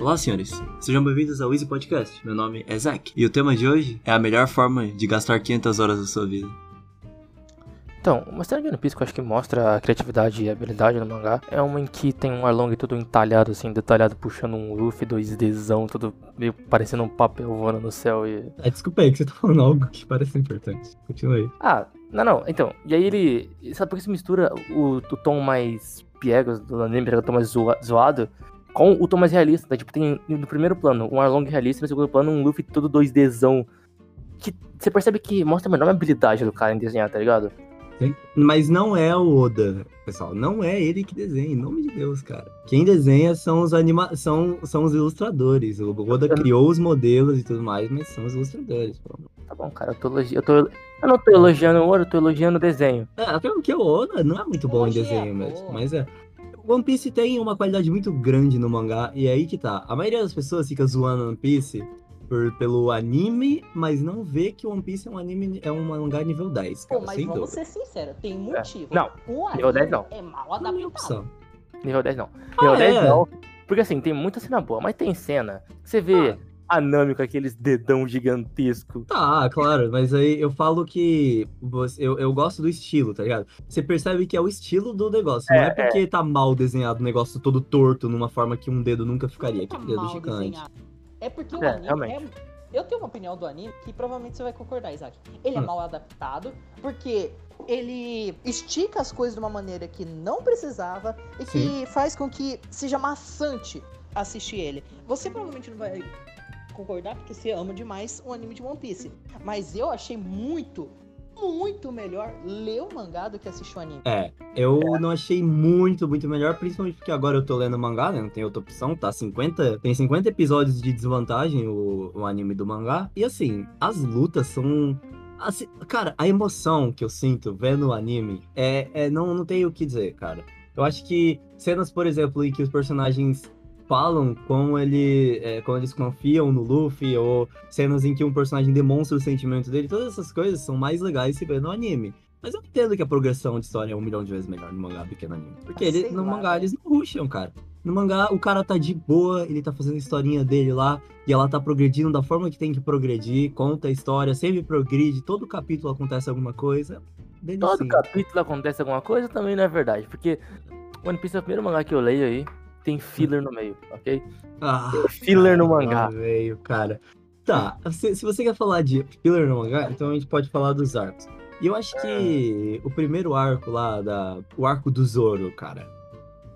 Olá, senhores. Sejam bem-vindos ao Easy Podcast. Meu nome é Zack. E o tema de hoje é a melhor forma de gastar 500 horas da sua vida. Então, uma cena de One Piece que eu acho que mostra a criatividade e a habilidade no mangá é uma em que tem um Arlong todo entalhado, assim, detalhado, puxando um Luffy 2Dzão, todo meio parecendo um papel voando no céu e... É, desculpa aí, que você tá falando algo que parece importante. Continua aí. Ah, não, não, então, e aí ele... Sabe por que se mistura o, o tom mais piegas do anime, o tom mais zoa- zoado, com o tom mais realista, né? Tipo, tem no primeiro plano um Arlong realista, no segundo plano um Luffy todo 2Dzão, que você percebe que mostra a enorme habilidade do cara em desenhar, tá ligado? Sim. Mas não é o Oda, pessoal. Não é ele que desenha, em nome de Deus, cara. Quem desenha são os anima são, são os ilustradores. O Oda criou os modelos e tudo mais, mas são os ilustradores. pô. Tá bom, cara, eu tô elogi... eu tô eu não tô elogiando o ouro, eu tô elogiando o desenho. É, até porque o Oda não é muito bom em é, desenho mesmo. Mas é. One Piece tem uma qualidade muito grande no mangá, e é aí que tá. A maioria das pessoas fica zoando One Piece por, pelo anime, mas não vê que One Piece é um anime, é um mangá nível 10, cara. Pô, mas sem vamos dúvida. ser sinceros, tem motivo. Não, o anime nível 10 não. é mal é adaptado. Nível 10 não. Nível Ah, 10 é? não. Porque assim, tem muita cena boa, mas tem cena que você vê a Nami com aqueles dedão gigantesco. Tá, claro, mas aí eu falo que você- eu, eu gosto do estilo, tá ligado? Você percebe que é o estilo do negócio, não É, é porque tá mal desenhado o negócio todo torto, numa forma que um dedo nunca ficaria, que Tá um dedo mal gigante. desenhado. É porque o É, anime realmente. é... Eu tenho uma opinião do anime que provavelmente você vai concordar, Isaac. Ele é Hum. mal adaptado porque ele estica as coisas de uma maneira que não precisava e que faz com que seja maçante assistir ele. Você provavelmente não vai concordar porque você ama demais o anime de One Piece. Mas eu achei muito, muito melhor ler o mangá do que assistir o anime. É, eu não achei muito, muito melhor, principalmente porque agora eu tô lendo mangá, né? Não tem outra opção, tá 50, tem 50 episódios de desvantagem o, o anime do mangá. E assim, as lutas são assim, cara, a emoção que eu sinto vendo o anime é, é não, não tem o que dizer, cara. Eu acho que cenas, por exemplo, em que os personagens falam como, ele, é, como eles confiam no Luffy, ou cenas em que um personagem demonstra o sentimento dele, todas essas coisas são mais legais se ver no anime. Mas eu entendo que a progressão de história é um milhão de vezes melhor no mangá do que no anime. Porque Ah, ele, no lá, mangá eles não rusham, cara. No mangá o cara tá de boa, ele tá fazendo a historinha dele lá, e ela tá progredindo da forma que tem que progredir, conta a história, sempre progride, todo capítulo acontece alguma coisa. Todo Delicinha. capítulo acontece alguma coisa também não é verdade. Porque One Piece é o primeiro mangá que eu leio aí. Tem filler no meio, ok? Ah, Filler no ah, mangá. Veio, cara. Tá, se, se você quer falar de filler no mangá, então a gente pode falar dos arcos. E eu acho que o primeiro arco lá, da, o arco do Zoro, cara.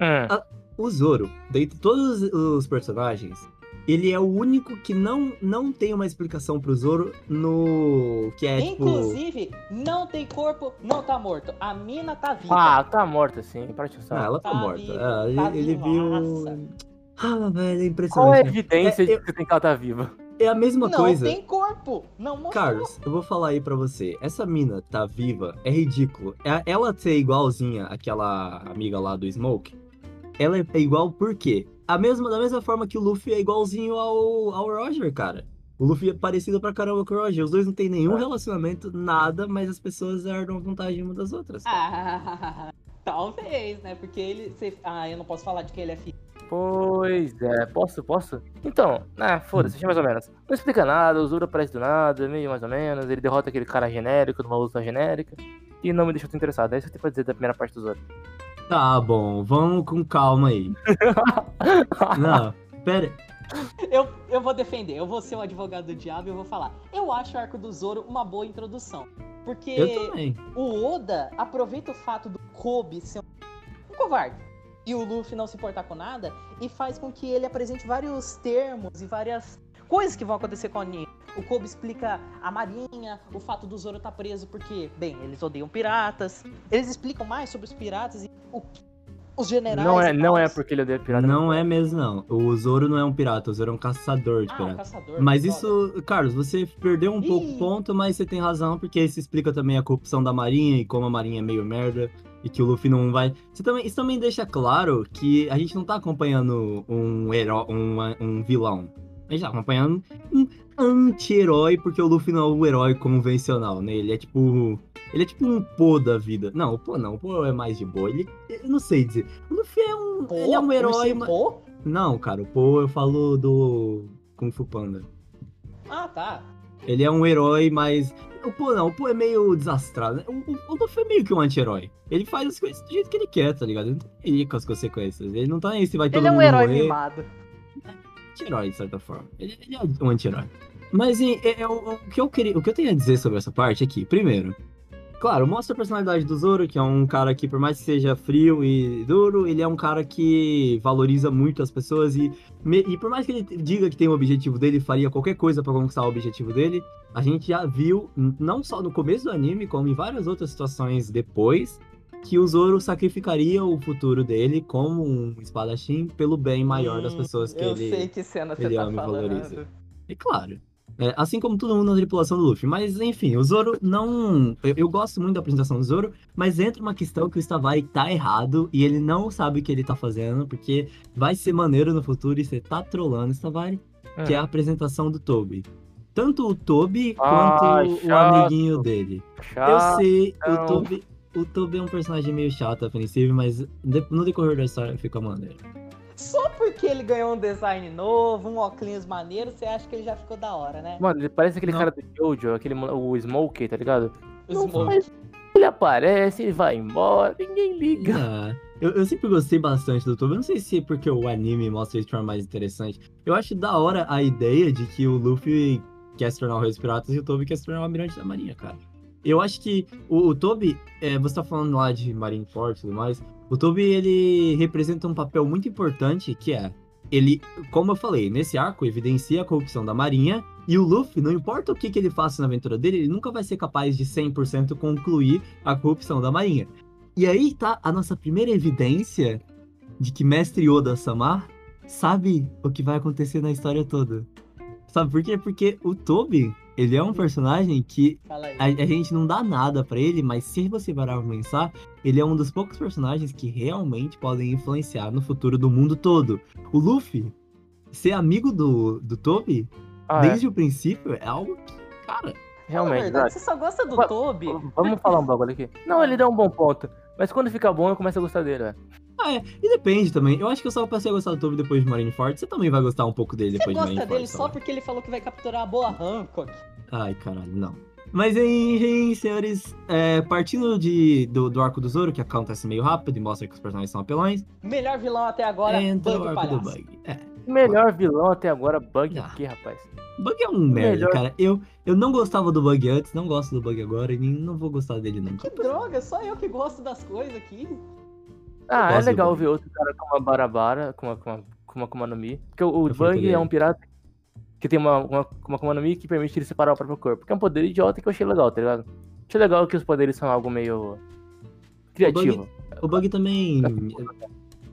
Hum, O Zoro, dentre todos os personagens, ele é o único que não, não tem uma explicação pro Zoro no. Que é tipo. Inclusive, não tem corpo, não tá morto. A mina tá viva. Ah, tá morta sim, para te Ah, ela tá, Tá morta. viva, Ah, ele, tá ele viu. Ah, velho, é Qual é a impressionante. né? evidência É, de eu- que tem que ela tá viva? É a mesma não coisa. tem corpo. Não mostrou. Carlos, eu vou falar aí pra você. Essa mina tá viva, é ridículo. É- Ela ser igualzinha àquela amiga lá do Smoke, ela é igual por quê? A mesma, da mesma forma que o Luffy é igualzinho ao, ao Roger, cara. O Luffy é parecido pra caramba com o Roger. Os dois não tem nenhum relacionamento, nada, mas as pessoas herdam vantagem uma das outras. Ah, talvez, né? Porque ele. cê- Ah, eu não posso falar de que ele é filho. Pois é, posso, posso? Então, ah, foda-se, mais ou menos. Não explica nada, o Zoro aparece do nada, meio mais ou menos, ele derrota aquele cara genérico numa luta genérica e não me deixou tão interessado. É isso que eu tenho pra dizer da primeira parte do Zoro. Tá bom, vamos com calma aí. Não, pera. Eu, eu vou defender, eu vou ser o advogado do diabo e eu vou falar. Eu acho o arco do Zoro uma boa introdução. Porque o Oda aproveita o fato do Kobe ser um, um covarde e o Luffy não se importar com nada e faz com que ele apresente vários termos e várias coisas que vão acontecer com a Nami. O Kobe explica a marinha, o fato do Zoro estar preso porque, bem, eles odeiam piratas. Eles explicam mais sobre os piratas e o que os generais. Não é, não é porque ele odeia pirata. Não é mesmo, não. O Zoro não é um pirata, o Zoro é um caçador de Ah, um piratas. caçador. Mas isso, Carlos, você perdeu um pouco Ih. o ponto, mas você tem razão, porque isso explica também a corrupção da Marinha e como a Marinha é meio merda e que o Luffy não vai. Você também, isso também deixa claro que a gente não tá acompanhando um herói, um, um vilão. A gente tá acompanhando um anti-herói, porque o Luffy não é o herói convencional, né? Ele é tipo. Ele é tipo um pô da vida. Não, o pô não, o pô é mais de boa. Ele. Eu não sei dizer. O Luffy é um. Pô, ele é um herói. ser mas- pô, Não, cara, o Poe eu falo do Kung Fu Panda. Ah, tá. Ele é um herói, mas. O Poe não, o Poe é meio desastrado. né? O, o, Luffy é meio que um anti-herói. Ele faz as coisas do jeito que ele quer, tá ligado? Ele não tá nem com as consequências. Ele não tá nem se vai todo Ele é um herói morrer. mimado. Anti-herói, de certa forma. Ele, ele é um anti-herói. Mas e, é, é, o, que eu queria, o que eu tenho a dizer sobre essa parte aqui, primeiro, claro, mostra a personalidade do Zoro, que é um cara que, por mais que seja frio e duro, ele é um cara que valoriza muito as pessoas e, e por mais que ele diga que tem o objetivo dele, faria qualquer coisa pra conquistar o objetivo dele, a gente já viu, não só no começo do anime, como em várias outras situações depois, que o Zoro sacrificaria o futuro dele como um espadachim pelo bem maior das Hum, pessoas que eu ele sei que cena você ele tá e falando. valoriza. E claro. é, assim como todo mundo na tripulação do Luffy. Mas, enfim, o Zoro não. Eu, eu gosto muito da apresentação do Zoro, mas entra uma questão que o Stavari tá errado e ele não sabe o que ele tá fazendo, porque vai ser maneiro no futuro e você tá trolando o Stavari, que é a apresentação do Toby. Tanto o Toby Ah, quanto o chato. amiguinho dele. Eu Chato. sei, o. Toby. O Toby é um personagem meio chato, ofensivo, mas no decorrer da história fica maneiro. Só porque ele ganhou um design novo, um óculos maneiro, você acha que ele já ficou da hora, né? Mano, ele parece aquele Não. cara do Jojo, aquele, o Smokey, tá ligado? Não faz- Ele aparece, ele vai embora, ninguém liga. Ah, eu, eu sempre gostei bastante do Toby. Eu não sei se é porque o anime mostra ele de forma mais interessante. Eu acho da hora a ideia de que o Luffy quer se tornar o Rei dos Piratas e o Toby quer se tornar o Almirante da Marinha, cara. Eu acho que o, o Toby, é, você tá falando lá de Marineford e tudo mais, o Toby, ele representa um papel muito importante, que é, ele, como eu falei, nesse arco evidencia a corrupção da Marinha, e o Luffy, não importa o que, que ele faça na aventura dele, ele nunca vai ser capaz de 100% concluir a corrupção da Marinha. E aí tá a nossa primeira evidência de que Mestre Oda-sama sabe o que vai acontecer na história toda. Sabe por quê? Porque o Toby, ele é um personagem que a, a gente não dá nada pra ele, mas se você parar pra pensar, ele é um dos poucos personagens que realmente podem influenciar no futuro do mundo todo. O Luffy, ser amigo do, do Toby, Ah, é, desde o princípio, é algo que, cara, Na realmente. verdade, vai. você só gosta do Toby. Vamos falar um bagulho aqui. Não, ele dá um bom ponto. Mas quando fica bom, eu começo a gostar dele, velho. Ah, é. E depende também. Eu acho que eu só passei a gostar do Toby depois de Marineford. Você também vai gostar um pouco dele Você depois de gosta Marineford. dele só porque ele falou que vai capturar a boa Hancock. Ai, caralho, não. Mas aí, senhores, é, partindo de, do, do arco do Zoro, que acontece meio rápido e mostra que os personagens são apelões, Melhor vilão até agora, entra Bug o arco do. Bug. É, Melhor vilão até agora, Bug Ah. aqui, rapaz. Bug é um merda, Melhor. cara. Eu, eu não gostava do Bug antes, não gosto do Bug agora e nem, não vou gostar dele nunca. Que droga, só eu que gosto das coisas aqui. Ah, é do legal ver outro cara com uma Barabara, com uma, com uma, com uma Akuma no Mi. Porque o, o entender. é um pirata que tem uma, uma, uma Akuma no Mi que permite ele separar o próprio corpo. Que é um poder idiota que eu achei legal, tá ligado? Achei legal que os poderes são algo meio criativo. O Bug também.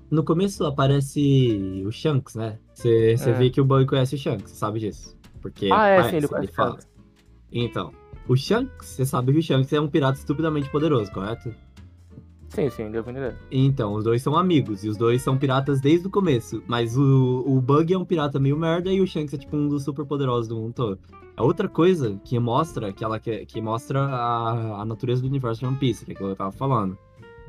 No começo aparece o Shanks, né? Você É. vê que o Bug conhece o Shanks, você sabe disso. Porque Ah, é, sim, ele conhece o fala. Então, o Shanks, você sabe que o Shanks é um pirata estupidamente poderoso, correto? Sim, sim, deu pra entender. Então, os dois são amigos, e os dois são piratas desde o começo. Mas o, o Bug é um pirata meio merda e o Shanks é tipo um dos super poderosos do mundo todo. A outra coisa que mostra, que ela que, que mostra a, a natureza do universo de One Piece, que é que eu tava falando.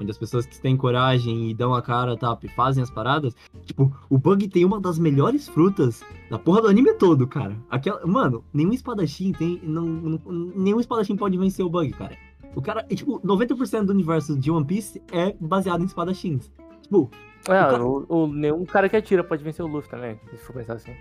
Onde as pessoas que têm coragem e dão a cara, tá, e fazem as paradas. Tipo, o Bug tem uma das melhores frutas da porra do anime todo, cara. Aquela, mano, nenhum espadachim tem. Não, não- nenhum espadachim pode vencer o Bug, cara. O cara, é, tipo, 90% do universo de One Piece é baseado em espadachins. Tipo, É, cara- o, o- nenhum cara que atira pode vencer o Luffy também, se for pensar assim.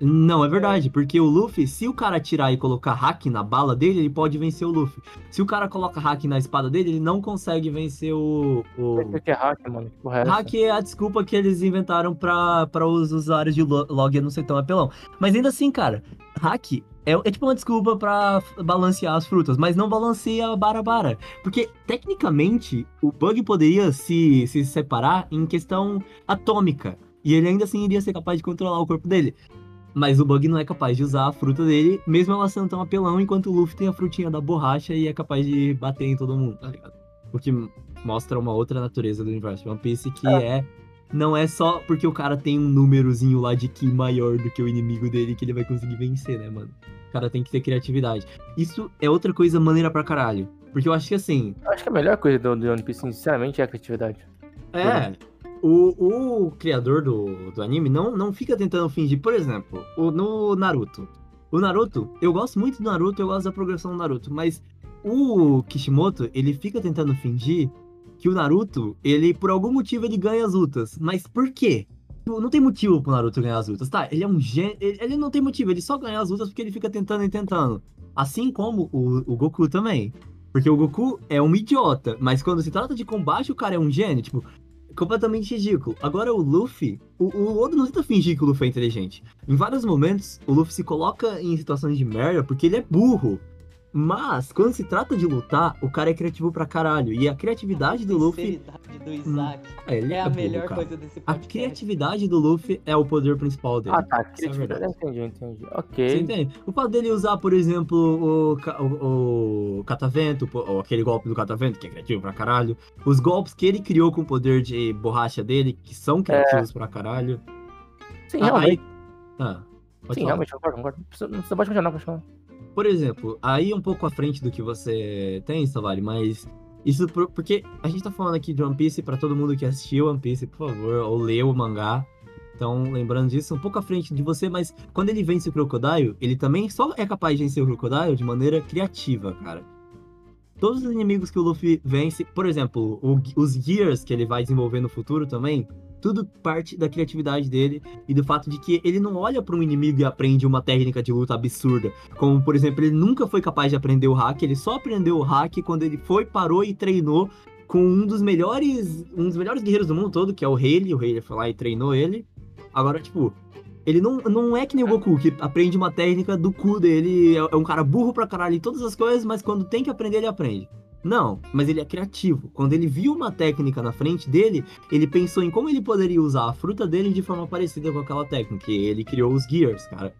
não, é verdade, porque o Luffy, se o cara atirar e colocar hack na bala dele, ele pode vencer o Luffy. Se o cara coloca hack na espada dele, ele não consegue vencer o. o... O que é hack, mano? Que porra é? Hack é a desculpa que eles inventaram pra, pra os usuários de lo- log não ser tão apelão. Mas ainda assim, cara, hack é, é tipo uma desculpa pra f- balancear as frutas, mas não balanceia a Barabara. Porque, tecnicamente, o Bug poderia se, se separar em questão atômica. E ele ainda assim iria ser capaz de controlar o corpo dele. Mas o Bug não é capaz de usar a fruta dele, mesmo ela sendo tão apelão, enquanto o Luffy tem a frutinha da borracha e é capaz de bater em todo mundo, tá ligado? O que mostra uma outra natureza do universo One Piece, que é. Não é só porque o cara tem um númerozinho lá de Ki maior do que o inimigo dele que ele vai conseguir vencer, né, mano? O cara tem que ter criatividade. Isso é outra coisa maneira pra caralho. Porque eu acho que assim, Eu acho que a melhor coisa do, do One Piece, sinceramente, é a criatividade. é. o, o criador do, do anime não, não fica tentando fingir. Por exemplo, o, no Naruto. O Naruto, eu gosto muito do Naruto, eu gosto da progressão do Naruto, mas o Kishimoto, ele fica tentando fingir que o Naruto, ele, por algum motivo, ele ganha as lutas. Mas por quê? Tipo, Não tem motivo pro Naruto ganhar as lutas, tá? Ele é um gênio. Ele, não tem motivo, ele só ganha as lutas porque ele fica tentando e tentando. Assim como o, o Goku também. Porque o Goku é um idiota, mas quando se trata de combate, o cara é um gênio, tipo, completamente ridículo. Agora o Luffy, o, o não tenta fingir que o Luffy é inteligente. Em vários momentos, o Luffy se coloca em situações de merda porque ele é burro. Mas, quando se trata de lutar, o cara é criativo pra caralho. E a criatividade do Luffy. Do Isaac É, ele é a burro, melhor cara. coisa desse A podcast. criatividade do Luffy é o poder principal dele. Ah, tá. Isso é Criatividade. verdade. entendi, entendi. Você Ok. entende? O fato dele usar, por exemplo, o, o, o catavento, aquele golpe do catavento, que é criativo pra caralho. Os golpes que ele criou com o poder de borracha dele, que são criativos pra caralho. Sim, Ah, realmente. Ah, pode Sim, falar. realmente, concordo, concordo. Você você pode continuar, pode continuar. Por exemplo, aí um pouco à frente do que você tem, Savali, mas isso por- porque a gente tá falando aqui de One Piece pra todo mundo que assistiu One Piece, por favor, ou leu o mangá. Então, lembrando disso, um pouco à frente de você, mas quando ele vence o Crocodile, ele também só é capaz de vencer o Crocodile de maneira criativa, cara. Todos os inimigos que o Luffy vence, por exemplo, o- os Gears que ele vai desenvolver no futuro também, tudo parte da criatividade dele e do fato de que ele não olha pra um inimigo e aprende uma técnica de luta absurda. Como, por exemplo, ele nunca foi capaz de aprender o hack, ele só aprendeu o hack quando ele foi, parou e treinou com um dos melhores, um dos melhores guerreiros do mundo todo, que é o Rayleigh. O Rayleigh foi lá e treinou ele. Agora, tipo, ele não, não é que nem o Goku, que aprende uma técnica do cu dele, é, é um cara burro pra caralho em todas as coisas, mas quando tem que aprender, ele aprende. Não, mas ele é criativo. Quando ele viu uma técnica na frente dele, ele pensou em como ele poderia usar a fruta dele de forma parecida com aquela técnica. E ele criou os Gears, cara.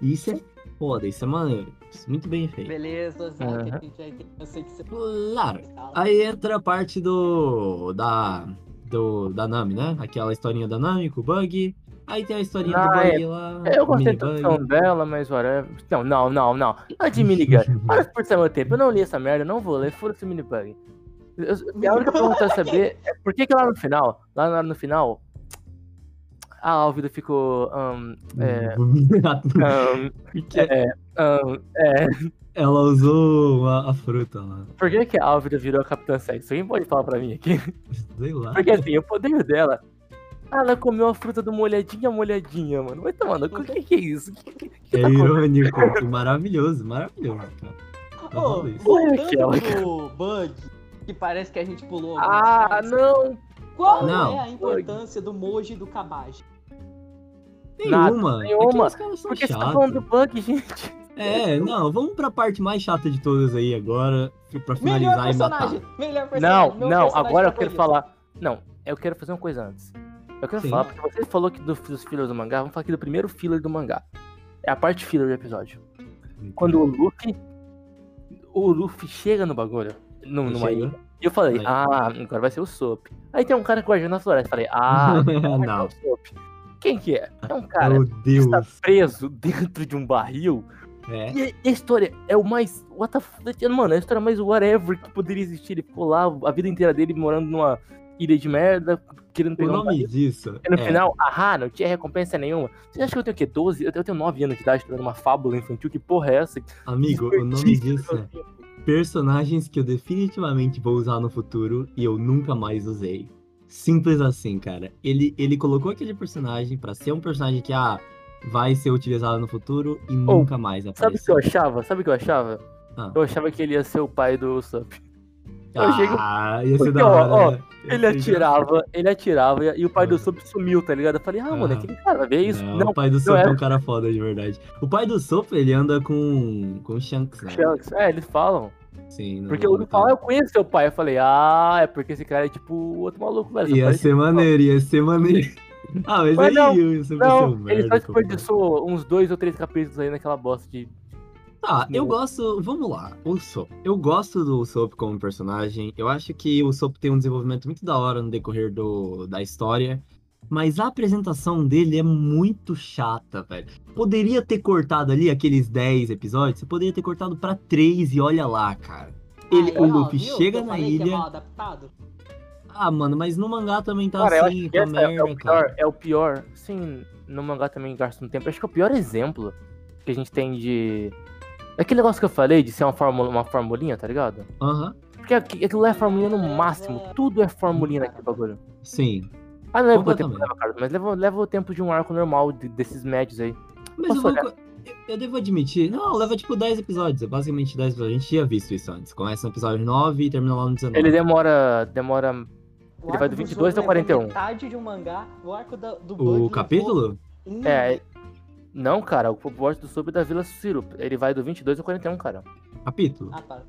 E isso é foda, isso é maneiro. Isso é muito bem feito. Beleza, entende. Eu sei que você Claro. Aí entra a parte do. da. Do, da Nami, né? Aquela historinha da Nami com o Bug. Aí tem a historinha do Ah, Bug lá. Eu gostei da introdução dela, mas whatever. Não, não, não, não. Não de minigun. Para por ser meu tempo. Eu não li essa merda, eu não vou ler. Foda-se o minibug. Eu- A única pergunta a saber é por que, que lá no final, lá no final, a Álvida ficou. ahn, é, Porque é, ahn, é, ela usou a, a fruta lá. por que, que a Álvida virou a Capitã Sexo? Alguém pode falar pra mim aqui? Sei lá. Porque assim, o poder dela. Ela comeu a fruta do molhadinha, molhadinha, mano. Vai tomando. O que, que é isso? Que, que, que É tá irônico. maravilhoso, maravilhoso, cara. Ô, falo isso. Olha voltando pro bug, que parece que a gente pulou. Ah, partes, não! Qual Não. é a importância do Moji e do Kabaji? Nada, Nenhuma. nenhuma. Aqueles caras são Porque você tá falando do bug, gente. É, não, vamos pra parte mais chata de todas aí agora, pra Melhor finalizar e matar. personagem! Melhor personagem! Não, não, personagem agora eu quero falar. Não, eu quero fazer uma coisa antes. Eu quero Sim. falar, porque você falou que do, dos fillers do mangá, vamos falar aqui do primeiro filler do mangá. É a parte filler do episódio. Quando o Luffy. O Luffy chega no bagulho. No, Chega. ilha. E eu falei, Aí. ah, agora vai ser o Soap. Aí tem um cara guardando na floresta. Eu falei, ah, não. o Soap. Quem que é? É um cara que está preso dentro de um barril. É. E a história é o mais. What the f... Mano, é a história mais whatever que poderia existir. Ele ficou lá a vida inteira dele morando numa ilha de merda, querendo O pegar um nome barril. disso. E no é, final, ahá, não tinha recompensa nenhuma. Você acha que eu tenho o quê? 12? Eu tenho- eu tenho 9 anos de idade, tô dando uma fábula infantil. Que porra é essa? Amigo, o nome disso é personagens que eu definitivamente vou usar no futuro e eu nunca mais usei. Simples assim, cara. Ele, ele colocou aquele personagem pra ser um personagem que, ah, vai ser utilizado no futuro e nunca mais Sabe o que apareceu. eu achava? Sabe o que eu achava? Ah. Eu achava que ele ia ser o pai do Sup. Eu chego- Ah, ia ser Porque, da hora. ó, né? Ele atirava, ele atirava e o pai do Ah. Sup sumiu, tá ligado? Eu falei, ah, mano, Ah. aquele cara, vai ver isso? Não, Não, o pai do Sop é. é um cara foda de verdade. O pai do Sop, ele anda com, com o Shanks, né? Shanks. É, eles falam. Sim. Porque o Luffy fala, eu conheço seu pai. Eu falei, ah, é porque esse cara é tipo outro maluco, velho. Ia ser maneiro, ia ser maneiro. Ah, mas, Mas aí não, eu um Não, ele merda, só desperdiçou uns dois ou três capítulos aí naquela bosta de. Tá, eu gosto. Vamos lá, o Sop. Eu gosto do Sop como personagem. Eu acho que o Sop tem um desenvolvimento muito da hora no decorrer do, da história. Mas a apresentação dele é muito chata, velho. Poderia ter cortado ali aqueles 10 episódios, você poderia ter cortado pra 3 e olha lá, cara. Ele, Aí, o Luffy viu? chega Eu na é ilha. mal adaptado. Ah, mano, mas no mangá também tá Cara, assim, com a essa é, é merda, o pior, cara. é o pior. Sim, no mangá também gasta um tempo. Acho que é o pior exemplo que a gente tem de. Aquele negócio que eu falei de ser uma, fórmula, uma formulinha, tá ligado? Aham, Porque aqui- aquilo é formulinha no máximo. Tudo é formulinha naquele bagulho. sim. Ah, não leva quanto tempo Completamente. leva, cara, mas leva, leva o tempo de um arco normal de- desses médios aí. Mas eu, Posso vou, olhar? co- eu- eu devo admitir, não, leva tipo 10 episódios, é basicamente 10 episódios. A gente tinha visto isso antes. Começa no episódio 9 e termina lá no 19. Ele demora. demora. O Ele vai do 22 Zoro até o 41. levou metade de um mangá, o arco da- do Bug O levou capítulo? um- É. Não, cara, o Bote do Sub é da Vila Ciro. Ele vai do 22 ao 41, cara. Capítulo. Ah, tá.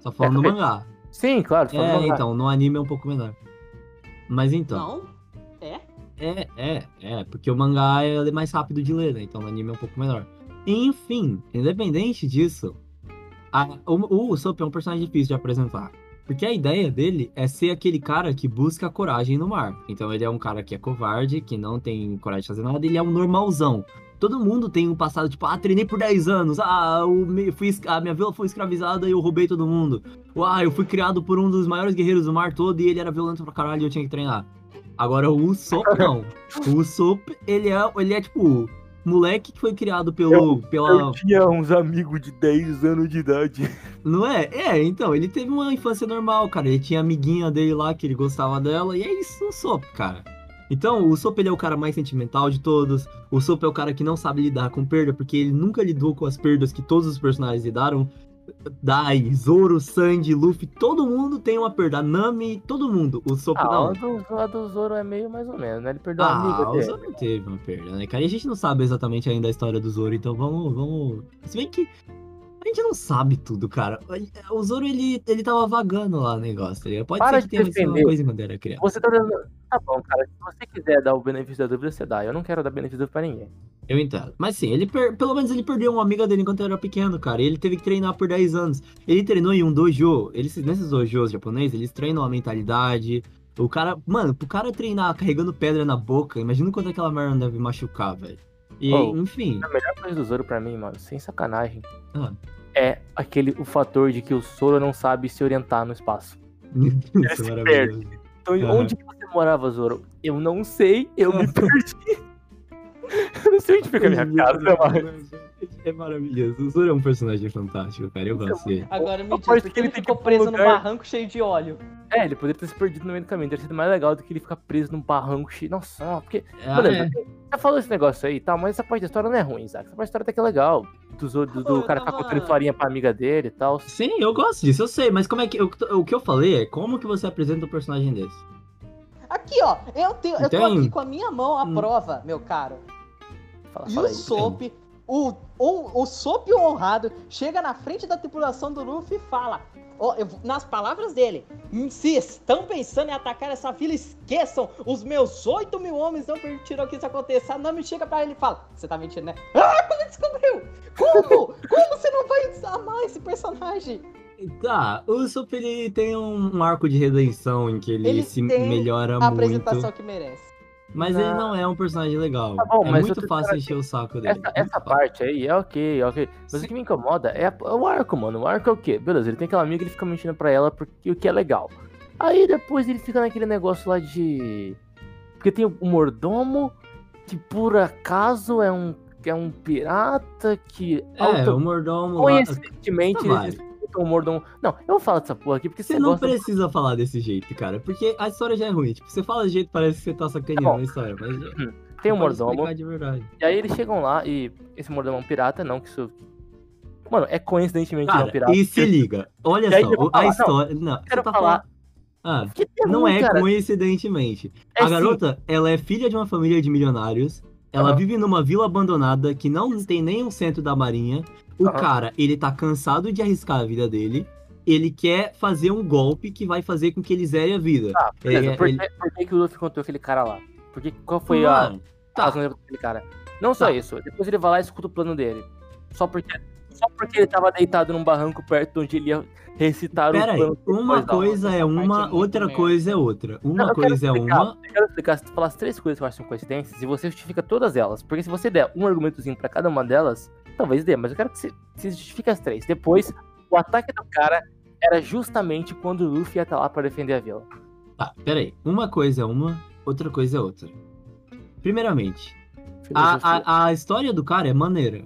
Só falando É, no mangá. Sim, claro. É, então, no anime é um pouco menor. Mas então. Não? É? É, é, é, porque o mangá é mais rápido de ler, né? Então no anime é um pouco menor. Enfim, independente disso, a- o, o Usopp é um personagem difícil de apresentar. Porque a ideia dele é ser aquele cara que busca coragem no mar. Então ele é um cara que é covarde, que não tem coragem de fazer nada, ele é um normalzão. Todo mundo tem um passado, tipo, ah, treinei por 10 anos, ah, me- fui, a minha vila foi escravizada e eu roubei todo mundo. Ah, eu fui criado por um dos maiores guerreiros do mar todo e ele era violento pra caralho e eu tinha que treinar. Agora o Usopp não. O Usopp, ele é, ele é tipo, moleque que foi criado pelo, pela... tinha uns amigos de 10 anos de idade. Não é? É, então, ele teve uma infância normal, cara. Ele tinha amiguinha dele lá que ele gostava dela, e é isso o Usopp, cara. Então, o Usopp ele é o cara mais sentimental de todos. O Usopp é o cara que não sabe lidar com perda, porque ele nunca lidou com as perdas que todos os personagens lidaram. Dai, Zoro, Sandy, Luffy, todo mundo tem uma perda. A Nami, todo mundo. O Usopp Ah, não. a do, a do Zoro é meio mais ou menos, né? Ele perdeu a Ah, amiga o dele. Zoro teve uma perda, né, cara? E a gente não sabe exatamente ainda a história do Zoro, então vamos, vamos... Se bem que a gente não sabe tudo, cara. O Zoro, ele, ele tava vagando lá no negócio, tá ligado? Pode Para ser que de tenha sido uma coisa quando era criança. Você tá dando. Tá bom, cara. Se você quiser dar o benefício da dúvida, você dá. Eu não quero dar benefício da dúvida pra ninguém. Eu entendo. Mas sim, ele per- pelo menos ele perdeu uma amiga dele enquanto era pequeno, cara. E ele teve que treinar por 10 anos. Ele treinou em um dojo. Eles, nesses dojos japoneses, eles treinam a mentalidade. O cara, mano, pro cara treinar carregando pedra na boca, imagina quanto aquela merda não deve machucar, velho. E, Oh. enfim. A melhor coisa do Zoro pra mim, mano, sem sacanagem, Ah. é aquele o fator de que o Zoro não sabe se orientar no espaço. Isso se é. Então, Aham. onde você morava, Zoro? Eu não sei, eu me perdi. eu não sei onde fica a minha casa, mas. É maravilhoso. O Zoro é um personagem fantástico, cara. Eu gosto dele. Agora me A diz, por que ele ficou preso no lugar- barranco cheio de óleo? É, ele poderia ter se perdido no meio do caminho. Teria sido mais legal do que ele ficar preso num barranco cheio. Nossa, porque. Ah, Beleza, é. você falou esse negócio aí e tal, mas essa parte da história não é ruim, Isaac. Essa parte da história até que é legal. Do, Zoro- do, do cara ficar contando historinha pra amiga dele e tal. Sim, eu gosto disso, eu sei, mas como é que. eu- o que eu falei é como que você apresenta um personagem desse? Aqui, ó, eu, tenho, eu tô aqui com a minha mão à Hum. prova, meu caro. Fala, E fala o aí. O, o, o Sop honrado, chega na frente da tripulação do Luffy e fala: ó, eu- nas palavras dele, se estão pensando em atacar essa vila, esqueçam, os meus 8 mil homens não permitiram que isso aconteça. A Nami chega pra ele e fala: Você tá mentindo, né? Ah, como descobriu? Como? Como você não vai amar esse personagem? Tá, o Usopp ele tem um, arco de redenção em que ele, Ele se melhora A muito. apresentação que merece. Mas Não. ele não é um personagem legal. Tá bom, é muito fácil encher o saco dele. Essa, essa parte aí é ok, é ok. Mas o que me incomoda é, o arco, mano. O arco é o quê? Beleza, ele tem aquela amiga, ele fica mentindo pra ela porque o que é legal. Aí depois ele fica naquele negócio lá de. Porque tem o mordomo, que por acaso é um, que é um pirata que. É, auto- o mordomo. lá- Coincidentemente, Escutam o mordomo. Não, eu vou falar dessa porra aqui porque Você você não gosta. precisa falar desse jeito, cara. Porque a história já é ruim. Tipo, você fala de jeito parece que você tá sacaneando Tá a história. Mas já- Tem pode mordomo. E aí eles chegam lá e esse mordomo é um pirata, não que isso. Mano, é coincidentemente é um Cara, pirata. e se liga. Olha só, a falar, não, história. Não, você quero tá falar. falando. Ah, tem não é cara. coincidentemente. É a sim. garota, ela é filha de uma família de milionários. Ela Aham. vive numa vila abandonada que não tem nem um centro da marinha. O Aham. cara, ele tá cansado de arriscar a vida dele. Ele quer fazer um golpe que vai fazer com que ele zere a vida. Tá, beleza. Ele- por, ele- que, por que que o Luffy contou aquele cara lá? Porque qual foi a Mano, tá. razão daquele cara? Não só Tá. isso, depois ele vai lá e escuta o plano dele. Só porque, só porque ele tava deitado num barranco perto onde ele ia recitar Pera o aí, plano. uma depois da coisa é é uma, muito outra coisa é outra. Não, Uma quero coisa é explicar, uma. Eu quero explicar, se tu falar as três coisas que eu acho que são coincidências, e você justifica todas elas. Porque se você der um argumentozinho pra cada uma delas, talvez dê, mas eu quero que você, você justifique as três. Depois, o ataque do cara era justamente quando o Luffy ia estar lá pra defender a vila. Tá, peraí. Uma coisa é uma, outra coisa é outra. Primeiramente, a, a, a história do cara é maneira.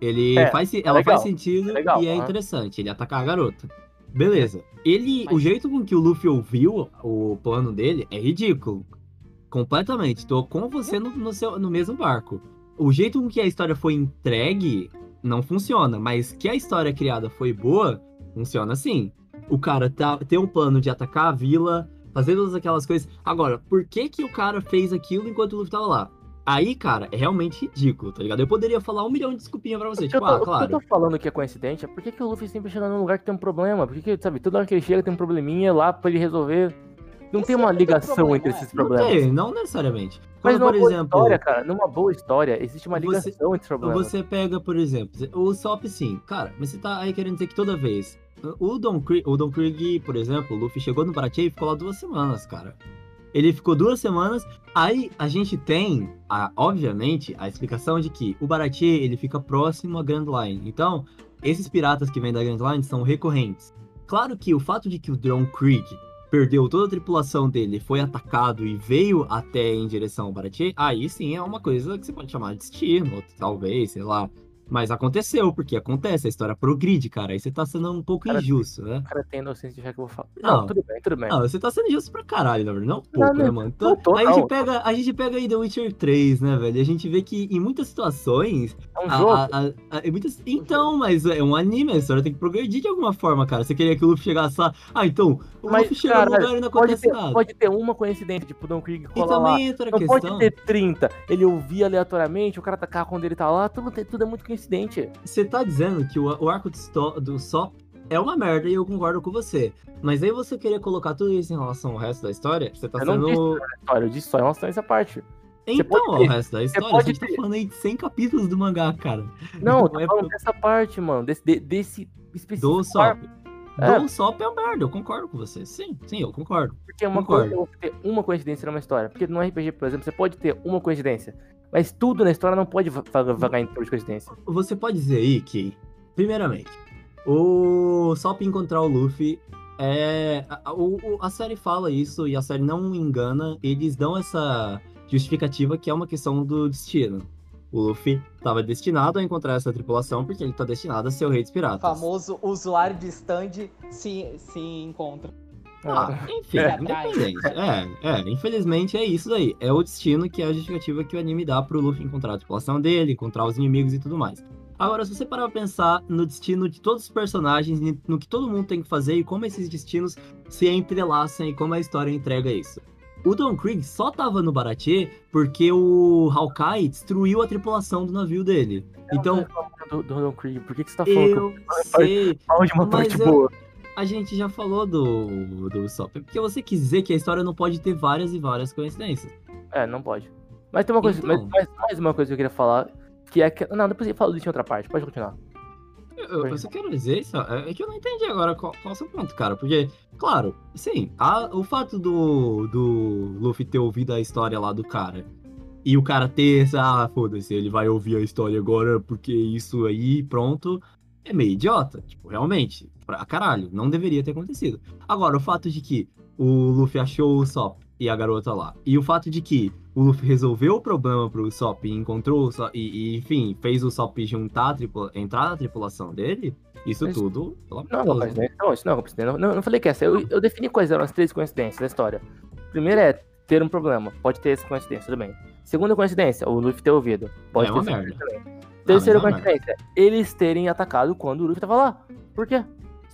Ele É, faz, ela legal, faz sentido é legal, e é aham. interessante. Ele atacar a garota. Beleza. Ele, Mas- o jeito com que o Luffy ouviu o plano dele é ridículo. Completamente. Tô com você no, no seu, no mesmo barco. O jeito com que a história foi entregue não funciona, mas que a história criada foi boa, funciona sim. O cara tá, tem um plano de atacar a vila, fazer todas aquelas coisas. Agora, por que que o cara fez aquilo enquanto o Luffy tava lá? Aí, cara, é realmente ridículo, tá ligado? Eu poderia falar um milhão de desculpinhas pra você, tipo, tô- ah, o que claro. eu tô falando que é coincidente é por que, que o Luffy sempre chega num lugar que tem um problema? Por que, que, sabe, toda hora que ele chega tem um probleminha lá pra ele resolver. Não Esse tem uma ligação problema, entre é. esses Não problemas. tem, não necessariamente. Mas por boa exemplo, história, cara, numa boa história, existe uma Você- ligação entre os problemas. Você pega, por exemplo, o Sop sim, cara, mas você tá aí querendo dizer que toda vez. O Don Krieg, o Don Krieg, por exemplo, o Luffy chegou no Baratie e ficou lá duas semanas, cara. Ele ficou duas semanas, aí a gente tem, a- obviamente, a explicação de que o Baratie, ele fica próximo à Grand Line. Então, esses piratas que vêm da Grand Line são recorrentes. Claro que o fato de que o Don Krieg perdeu toda a tripulação dele, foi atacado e veio até em direção ao Baratie, aí sim é uma coisa que você pode chamar de destino, talvez, sei lá. Mas aconteceu, porque acontece, a história progride, cara. Aí você tá sendo um pouco Cara, injusto, né? O cara tem inocência de achar que eu vou falar. Não. Não, tudo bem, tudo bem. Não, você tá sendo injusto pra caralho, na verdade. Não um pouco, não, né, mano? Então, tô, a, gente pega, a gente pega aí The Witcher 3, né, velho? E a gente vê que em muitas situações. É um jogo. a- a- a- muitas... Então, mas é um anime, a história tem que progredir de alguma forma, cara. Você queria que o Luffy chegasse lá. Ah, então, o Mas, Luffy chega no caralho, lugar e não pode, acontece ter, nada. pode ter uma coincidência, tipo, Don Krieg E cola lá. também entra a Não questão. pode ter 30. Ele ouvia aleatoriamente, o cara atacar quando ele tá lá, tudo, tudo é muito coincidente. Você tá dizendo que o, o arco do Sop é uma merda e eu concordo com você. Mas aí você querer colocar tudo isso em relação ao resto da história, você tá Eu não sendo. disse história, eu disse só em relação a essa parte. Então, ter- resto da história, a pode gente tá ter- falando aí de 100 capítulos do mangá, cara. Não, eu Não tô é falando pro- dessa parte, mano. Desse, de- desse específico. Do Sop. É. Do Sop é uma merda, eu concordo com você. Sim, sim, eu concordo. Porque uma Concordo. coisa é você ter uma coincidência numa história. Porque no RPG, por exemplo, você pode ter uma coincidência. Mas tudo na história não pode va- va- vagar em torno de coincidência. Você pode dizer aí que, primeiramente, o Sop encontrar o Luffy é. A, o- a série fala isso e a série não engana, eles dão essa justificativa que é uma questão do destino. O Luffy estava destinado a encontrar essa tripulação porque ele tá destinado a ser o rei dos O piratas. famoso usuário de stand se, se encontra. Ah, enfim, É. independente. É, é, infelizmente é isso daí. É o destino que é a justificativa que o anime dá pro Luffy encontrar a tripulação dele, encontrar os inimigos e tudo mais. Agora, se você parar pra pensar no destino de todos os personagens, no que todo mundo tem que fazer e como esses destinos se entrelaçam e como a história entrega isso. O Don Krieg só tava no Baratie porque o Hawkeye destruiu a tripulação do navio dele. Então, Do, do Don Krieg, por que, que você tá falando eu sei, falo de uma parte eu- boa? a gente já falou do, do Usopp, porque você quis dizer que a história não pode ter várias e várias coincidências. É, não pode. Mas tem uma coisa, Então. mas, mas mais uma coisa que eu queria falar, que é que. Não, depois eu falo disso em outra parte, pode continuar. Eu, eu só quero dizer isso, é que eu não entendi agora qual, qual é o seu ponto, cara. Porque, claro, sim, a- o fato do, do Luffy ter ouvido a história lá do cara e o cara ter essa, ah, foda-se, ele vai ouvir a história agora porque isso aí, pronto, é meio idiota. Tipo, realmente, pra caralho, não deveria ter acontecido. Agora, o fato de que o Luffy achou o Sop e a garota lá, e o fato de que o Luffy resolveu o problema pro Sop e encontrou o Sop, e, e, enfim, fez o Sop juntar, a tripula- entrar na tripulação dele, isso Mas- tudo, pelo amor Não, não, mas né? não, isso não é. Não, não, não falei que essa. Eu, eu defini quais eram as três coincidências da história. Primeira é ter um problema. Pode ter essa coincidência, tudo bem. Segunda coincidência, o Luffy ter ouvido. Pode É ter uma merda. Ah, Terceira é uma coincidência, eles terem atacado quando o Luffy tava lá. Por quê?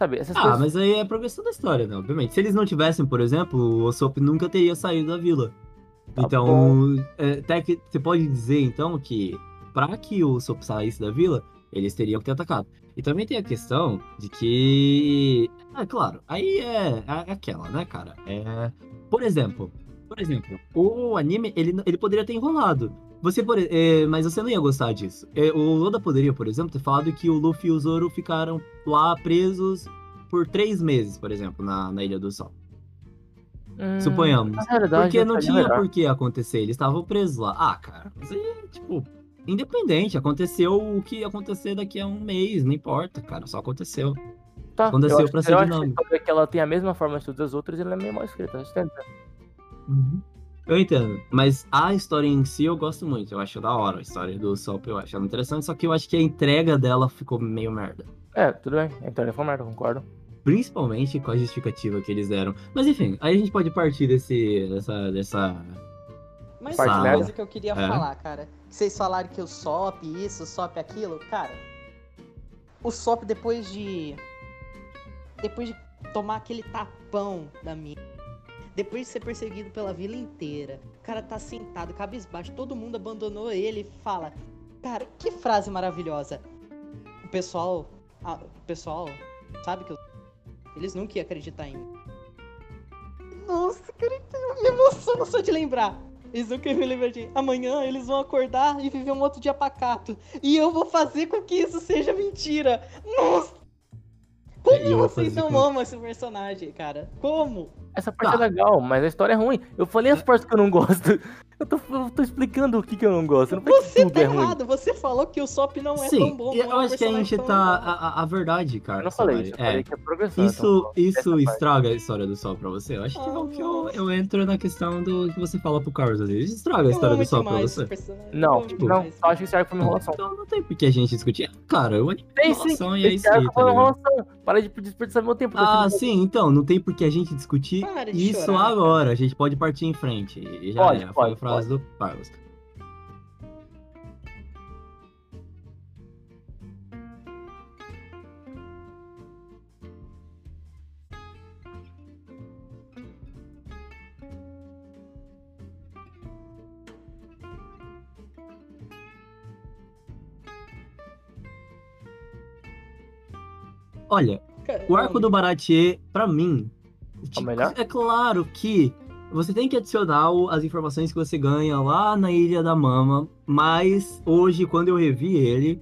Sabe, essas Ah, coisas. mas aí é a progressão da história, né? Obviamente. Se eles não tivessem, por exemplo, o Usopp nunca teria saído da vila. Tá então, é, até que você pode dizer, então, que pra que o Usopp saísse da vila, eles teriam que ter atacado. E também tem a questão de que... Ah, claro, aí é, é aquela, né, cara? É... Por exemplo, por exemplo, o anime, ele, ele poderia ter enrolado. Você pode, é, mas você não ia gostar disso. É, o Oda poderia, por exemplo, ter falado que o Luffy e o Zoro ficaram lá presos por três meses, por exemplo, na, na Ilha do Sol. Hum, Suponhamos. Porque não seria tinha melhor. por que acontecer, eles estavam presos lá. Ah, cara, mas aí, tipo, independente, aconteceu o que ia acontecer daqui a um mês, não importa, cara, só aconteceu. Tá, é eu acho, pra ser eu acho dinâmico. história que ela tem a mesma forma de todas as outras ela é meio mal escrita. eu entendo. Uhum. Eu entendo, mas a história em si eu gosto muito, eu acho da hora. A história do Sop eu acho ela interessante, só que eu acho que a entrega dela ficou meio merda. É, tudo bem. Então ele foi merda, concordo. Principalmente com a justificativa que eles deram. Mas enfim, aí a gente pode partir desse, dessa, dessa Mas Parte uma coisa que eu queria É. falar, cara. Que vocês falaram que o SOP isso, o SOP aquilo. Cara, o SOP depois de. Depois de tomar aquele tapão da minha. Depois de ser perseguido pela vila inteira. O cara tá sentado, cabisbaixo, todo mundo abandonou ele e fala. Cara, que frase maravilhosa. O pessoal. ah, o pessoal sabe que eu. Eles nunca iam acreditar em mim. Nossa, cara, eu me emociono só de lembrar. Eles nunca iam me lembrar de. Amanhã eles vão acordar e viver um outro dia pacato. E eu vou fazer com que isso seja mentira. Nossa! Como vocês não com- amam esse personagem, cara? Como? Essa parte Tá. é legal, mas a história é ruim. Eu falei as partes que eu não gosto. Eu tô, eu tô explicando o que, que eu não gosto. Eu não Você tá é ruim. errado. Você falou que o Sop não é Sim, tão bom. eu não é acho que a gente tá. A, a- a verdade, cara. Eu não falei isso, eu é, falei que é progressão. Isso, então, isso parte. estraga a história do Sol pra você. Eu acho que, Ah, eu, que eu, eu entro na questão do que você fala pro Carlos às vezes. Estraga a história do Sol pra você. Não, amo não, só acho que esse arco foi uma enrolação. Então não tem por que a gente discutir. Cara, eu anime Tem sim, enrolação e é isso aí, tá enrolação. Para de desperdiçar meu tempo. Ah, Tá sim, então, não tem por que a gente discutir Para isso chorar, agora. A gente pode partir em frente. E já Pode, é, foi pode, a frase do Carlos. Olha, o arco do Baratier, pra mim, É o melhor? é claro que você tem que adicionar as informações que você ganha lá na Ilha da Mama, mas hoje, quando eu revi ele,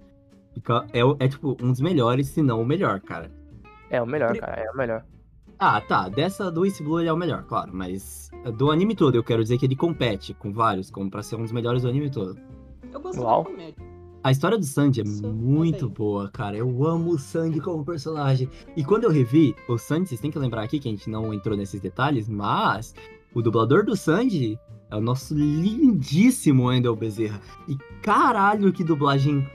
é, o- é, tipo um dos melhores, se não o melhor, cara. É o melhor, cara. É o melhor. Ah, tá, dessa do East Blue ele é o melhor, claro, mas do anime todo eu quero dizer que ele compete com vários, como pra ser um dos melhores do anime todo. Eu gosto Uau. da comédia. A história do Sandy é Isso, muito também. boa, cara. Eu amo o Sandy como personagem. E quando eu revi o Sandy, vocês têm que lembrar aqui que a gente não entrou nesses detalhes, mas o dublador do Sandy é o nosso lindíssimo Wendell Bezerra. E caralho, que dublagem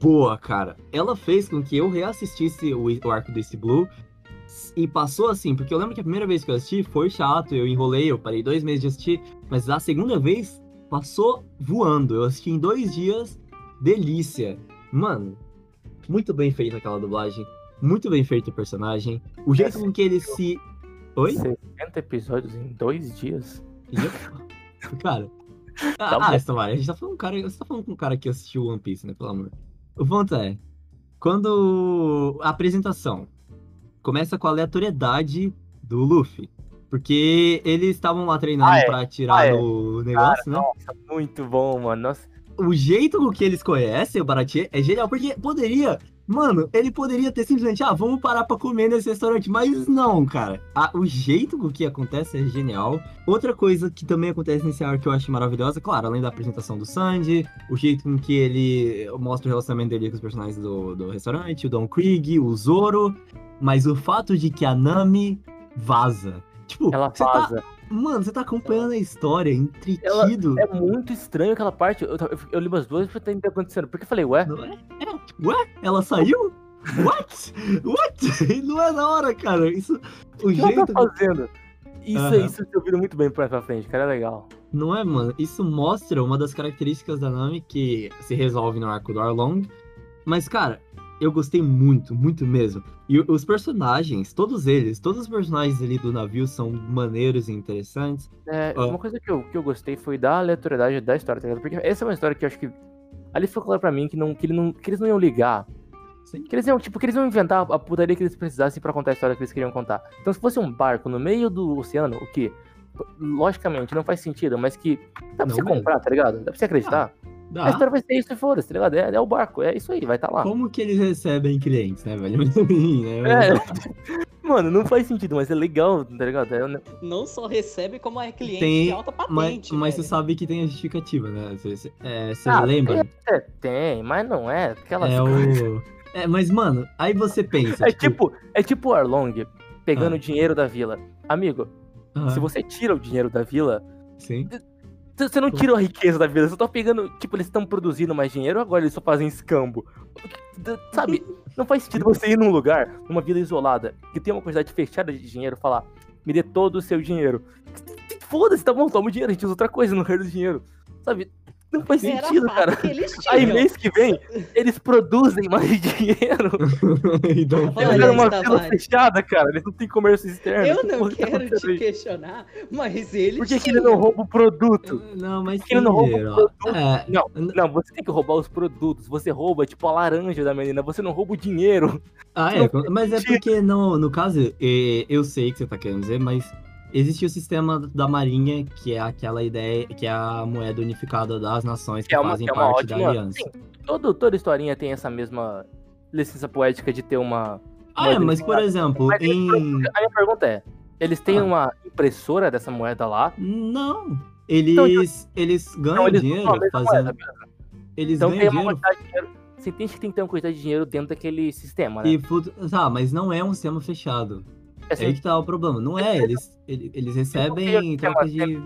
boa, cara. Ela fez com que eu reassistisse o, o arco do East Blue. E passou assim, porque eu lembro que a primeira vez que eu assisti foi chato, eu enrolei, eu parei dois meses de assistir, mas a segunda vez passou voando. Eu assisti em dois dias, delícia. Mano, muito bem feita aquela dublagem, muito bem feito o personagem, o jeito com que ele se. Oi? 60 episódios em dois dias. Cara. Tá Ah, Samara, a gente tá falando com um cara. Você tá falando com um cara que assistiu One Piece, né? Pelo amor. O ponto é. Quando a apresentação começa com a aleatoriedade do Luffy. Porque eles estavam lá treinando Ah, é. pra atirar Ah, é. no negócio, né? Nossa, muito bom, mano. Nossa, O jeito com que eles conhecem o Baratier é genial. Porque poderia. Mano, ele poderia ter simplesmente, ah, vamos parar pra comer nesse restaurante. Mas não, cara. Ah, o jeito com que acontece é genial. Outra coisa que também acontece nesse arco que eu acho maravilhosa, claro, além da apresentação do Sandy, o jeito com que ele mostra o relacionamento dele com os personagens do, do restaurante, o Don Krieg, o Zoro, mas o fato de que a Nami vaza. Tipo, ela tá, vaza. Mano, você tá acompanhando a história, entretido. É muito estranho aquela parte. Eu, eu, eu li umas duas o que tá acontecendo. Porque eu falei, ué, Não é? É, ué? Ela saiu? What? What? Não é da hora, cara. Isso. O o que ela jeito. tá fazendo? Isso, Aham. isso eu viro muito bem pra frente, cara. É legal. Não é, mano? Isso mostra uma das características da Nami que se resolve no arco do Arlong. Mas, cara, eu gostei muito, muito mesmo. E os personagens, todos eles, todos os personagens ali do navio são maneiros e interessantes. É, Ah. Uma coisa que eu, que eu gostei foi da aleatoriedade da história, tá ligado? Porque essa é uma história que eu acho que. Ali ficou claro pra mim que, não, que, ele não, que eles não iam ligar. Sim. Que eles iam, tipo, que eles iam inventar a putaria que eles precisassem pra contar a história que eles queriam contar. Então, se fosse um barco no meio do oceano, o que, logicamente, não faz sentido, mas que dá pra Não você mesmo. comprar, tá ligado? Dá pra você acreditar. A Dá. história vai ser isso e foda-se, tá ligado? É, é o barco, é isso aí, vai estar tá lá. Como que eles recebem clientes, né, velho? Mas, enfim, né? É. Mano, não faz sentido, mas é legal, tá ligado? É, um- Não só recebe, como é cliente Tem- de alta Mas, patente. mas você velho. sabe que tem a justificativa, né? Você, você- é, você Ah, lembra? É, tem, mas não é. Aquela É o. É, mas, mano, aí você pensa. É tipo, é tipo o Arlong pegando Ah. o dinheiro da vila. Amigo, ah, se você tira o dinheiro da vila, Sim. Você não tira a riqueza da vila, você tá pegando. Tipo, eles estão produzindo mais dinheiro, agora eles só fazem escambo. Sabe? Não faz sentido você ir num lugar, numa vila isolada, que tem uma quantidade fechada de dinheiro, falar, me dê todo o seu dinheiro. Foda-se, tá bom, toma o dinheiro, a gente usa outra coisa lugar do dinheiro. Sabe? Não faz Era sentido, cara. que Aí mês que vem, eles produzem mais dinheiro. então, Olha, Eles eram uma vila fechada, cara. Eles não têm comércio externo. Eu Que não que tá quero te aí? questionar, mas eles Por que, que ele não rouba o produto? Não, mas Porque ele não rouba o produto. É, Não, não, você tem que roubar os produtos. Você rouba, tipo, a laranja da menina. Você não rouba o dinheiro. Ah, é, mas é porque no, no caso, é, eu sei o que você tá querendo dizer, mas existe o sistema da Marinha, que é aquela ideia, que é a moeda unificada das nações que, Que é uma, fazem que é parte da ótima. aliança. Sim, todo, toda historinha tem essa mesma licença poética de ter uma. Ah, é, mas por exemplo, Mas em. A minha pergunta é: eles têm Ah. uma impressora dessa moeda lá? Não. Eles, Então, eles ganham Então eles dinheiro fazendo. moeda. Eles Então ganham dinheiro. de dinheiro. Você tem que ter uma quantidade de dinheiro dentro daquele sistema, né? E, tá, mas não é um sistema fechado. É É aí que tá o problema. Não é, eles, ele- eles recebem troca de.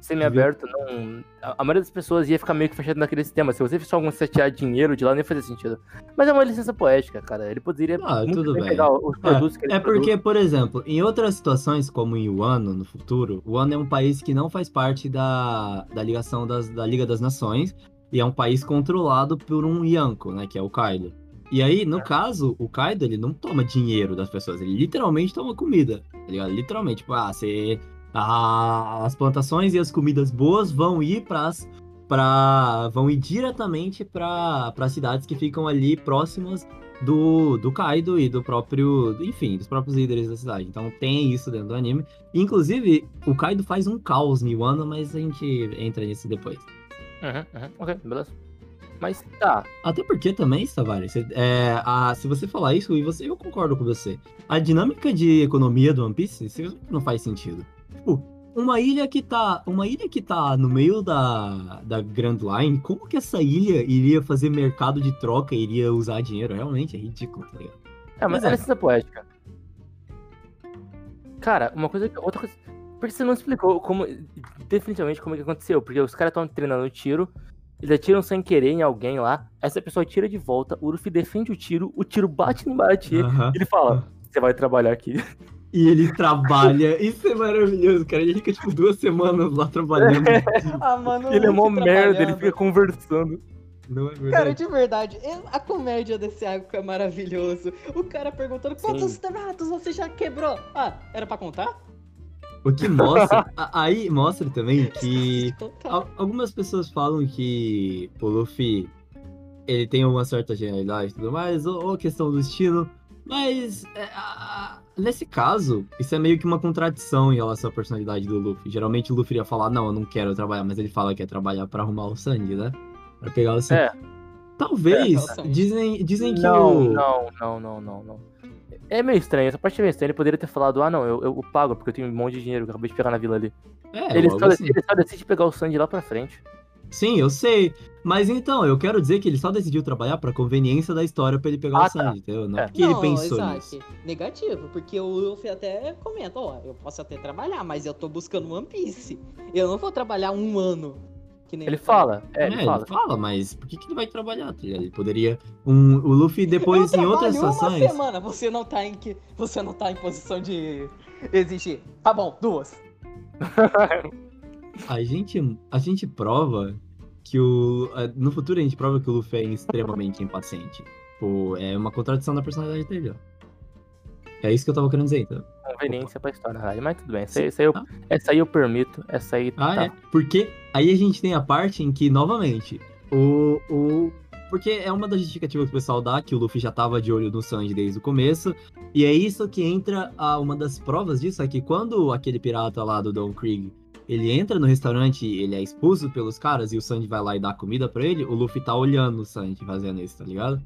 semi-aberto, não. A maioria das pessoas ia ficar meio que fechado naquele sistema. Se você só algum setear dinheiro de lá, nem ia fazer sentido. Mas é uma licença poética, cara. Ele poderia Ah, muito tudo bem bem. pegar os produtos que ele É produz. porque, por exemplo, em outras situações, como em Wano, no futuro, Wano é um país que não faz parte da, da ligação das, da Liga das Nações e é um país controlado por um Yanko, né, que é o Kaido. E aí, no caso, o Kaido, ele não toma dinheiro das pessoas, ele literalmente toma comida, tá ligado? Literalmente, tipo, ah, você... ah, as plantações e as comidas boas vão ir pras... Pra, vão ir diretamente para cidades que ficam ali próximas do, do Kaido e do próprio, enfim, dos próprios líderes da cidade. Então tem isso dentro do anime. Inclusive, o Kaido faz um caos em Wano, mas a gente entra nisso depois. Uhum, uhum, ok, beleza. Mas tá. Até porque também, Tavares, é, a, se você falar isso, e você, eu concordo com você. A dinâmica de economia do One Piece não faz sentido. Tipo, uma ilha que tá. Uma ilha que tá no meio da, da Grand Line, como que essa ilha iria fazer mercado de troca e iria usar dinheiro? Realmente é ridículo, tá ligado? É, mas Mas é é. licença poética. Cara, uma coisa que. Outra coisa. Por que você não explicou como. Definitivamente como é que aconteceu? Porque os caras estão treinando tiro. Eles atiram sem querer em alguém lá. Essa pessoa tira de volta. O Luffy defende o tiro. O tiro bate em Baratie. Aham. Ele fala: Você vai trabalhar aqui. E ele trabalha. Isso é maravilhoso, cara. Ele fica, tipo, duas semanas lá trabalhando. Ah, mano, ele é mó merda. Ele fica conversando. Não é verdade? Cara, de verdade, eu- a comédia desse arco é maravilhoso. O cara perguntando quantos Sim. tratos você já quebrou? Ah, era pra contar? O que mostra. aí mostra também que. Algumas pessoas falam que o Luffy ele tem uma certa genialidade e tudo mais, ou, ou a questão do estilo. Mas é, a- nesse caso, isso é meio que uma contradição em relação à personalidade do Luffy. Geralmente o Luffy ia falar, não, eu não quero trabalhar, mas ele fala que quer trabalhar pra arrumar o Sandy, né? Pra pegar o Sandy. É. Talvez. É, dizem, dizem que Não, o. não, não, não, não, não. É meio estranho. Essa parte é meio estranha. Ele poderia ter falado: Ah, não, eu, eu pago porque eu tenho um monte de dinheiro que eu acabei de pegar na vila ali. É, Ele só, assim. ele só decide pegar o Sandy lá pra frente. Sim, eu sei. Mas então, eu quero dizer que ele só decidiu trabalhar pra conveniência da história pra ele pegar Ah, o Sandy, entendeu? Não É. porque ele Não, pensou Isaac, nisso. negativo, porque o Luffy até comenta, ó, eu posso até trabalhar, mas eu tô buscando One Piece. Eu não vou trabalhar um ano. Que nem Ele fala, é, É, ele fala. mas por que, que ele vai trabalhar? tá ligado? Ele poderia. Um, o Luffy depois, eu em outras uma semana, você não tá em que. Você não tá em posição de exigir. Tá bom, duas. A gente, a gente prova que o. No futuro a gente prova que o Luffy é extremamente impaciente. Pô, é uma contradição da personalidade dele, ó. É isso que eu tava querendo dizer, então. Conveniência pra história. Mas tudo bem. Essa aí, essa aí eu, essa aí eu permito. Essa aí Ah, tá. é. Porque aí a gente tem a parte em que, novamente, o. o porque é uma das justificativas que o pessoal dá, que o Luffy já tava de olho no Sanji desde o começo. E é isso que entra a uma das provas disso, é que quando aquele pirata lá do Don Krieg, ele entra no restaurante e ele é expulso pelos caras e o Sanji vai lá e dá comida pra ele, o Luffy tá olhando o Sanji fazendo isso, tá ligado?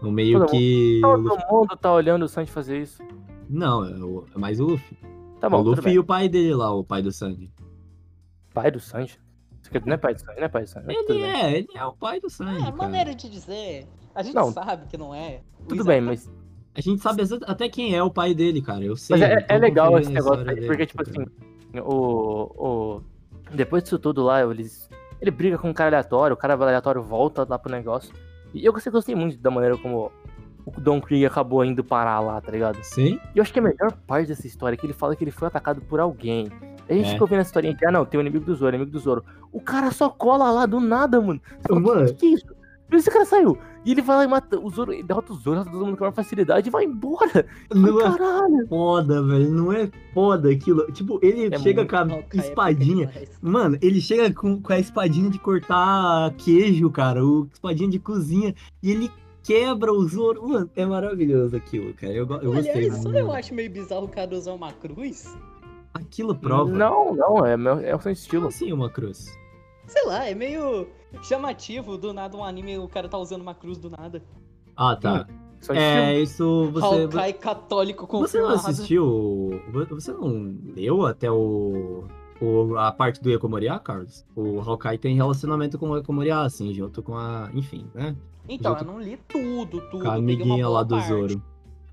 No meio Todo que. Todo Luffy- mundo tá olhando o Sanji fazer isso. Não, é, o- é mais o Luffy. Tá bom, o Luffy e o pai dele lá, o pai do Sanji. Pai do Sanji? Aqui não é pai do Sanji, não é pai do Sanji. Ele bem. é, ele é o pai do Sanji. É, cara. maneira de dizer. A gente Não. sabe que não é. Tudo bem, tá- mas, A gente sabe até quem é o pai dele, cara. Eu sei. mas é, é legal esse negócio aí, dele, porque, tipo tá assim, o, o. Depois disso tudo lá, eles. Ele briga com um cara aleatório, o cara aleatório volta lá pro negócio. E eu gostei, gostei muito da maneira como o Don Krieg acabou indo parar lá, tá ligado? Sim. E eu acho que a melhor parte dessa história é que ele fala que ele foi atacado por alguém. A gente É. fica ouvindo essa historinha de, ah não, tem o inimigo do Zoro, inimigo do Zoro. O cara só cola lá do nada, mano. Você fala, Mano. que, que é isso? Por isso esse cara saiu. E ele vai lá e mata o Zoro, e derrota o Zoro, derrota todo mundo com maior facilidade e vai embora. Não é Caralho. foda, velho. Não é foda aquilo. Tipo, ele É chega com a é espadinha. demais. Mano, ele chega com, com a espadinha de cortar queijo, cara. O espadinha de cozinha. E ele quebra o Zoro. Mano, é maravilhoso aquilo, cara. Eu, eu gostei. Aliás, só muito. eu acho meio bizarro o cara usar uma cruz. Aquilo prova. Não, não, é, meu, é o seu estilo. Como assim uma cruz? Sei lá, é meio chamativo. Do nada um anime o cara tá usando uma cruz do nada. Ah, tá. Seu É, isso você. Hawkeye católico Você não assistiu. Você não leu até o. o- a parte do Ekomoriá, Carlos? O Hawkeye tem relacionamento com o Ekomoriá, assim, junto com a. Enfim, né? Então, Junto eu não li tudo, tudo. Com a amiguinha lá do parte. Zoro.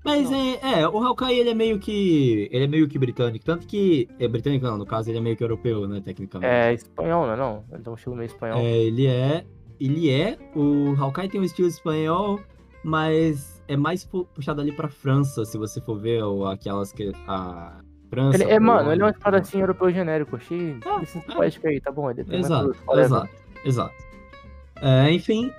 Mas é, é, o Hawkeye ele é meio que. Ele é meio que britânico. Tanto que. É britânico não, no caso, ele é meio que europeu, né, tecnicamente. É espanhol, não é não? Ele tem um estilo meio espanhol. É, ele é. Ele é. O Hawkeye tem um estilo espanhol, mas é mais pu- puxado ali pra França, se você for ver ou aquelas que. A França. Ele, é, mano, ele é um espadachim europeu genérico. Achei Ah, licença é. aí, tá bom. Ele tem Exato, exato, exato. É, enfim,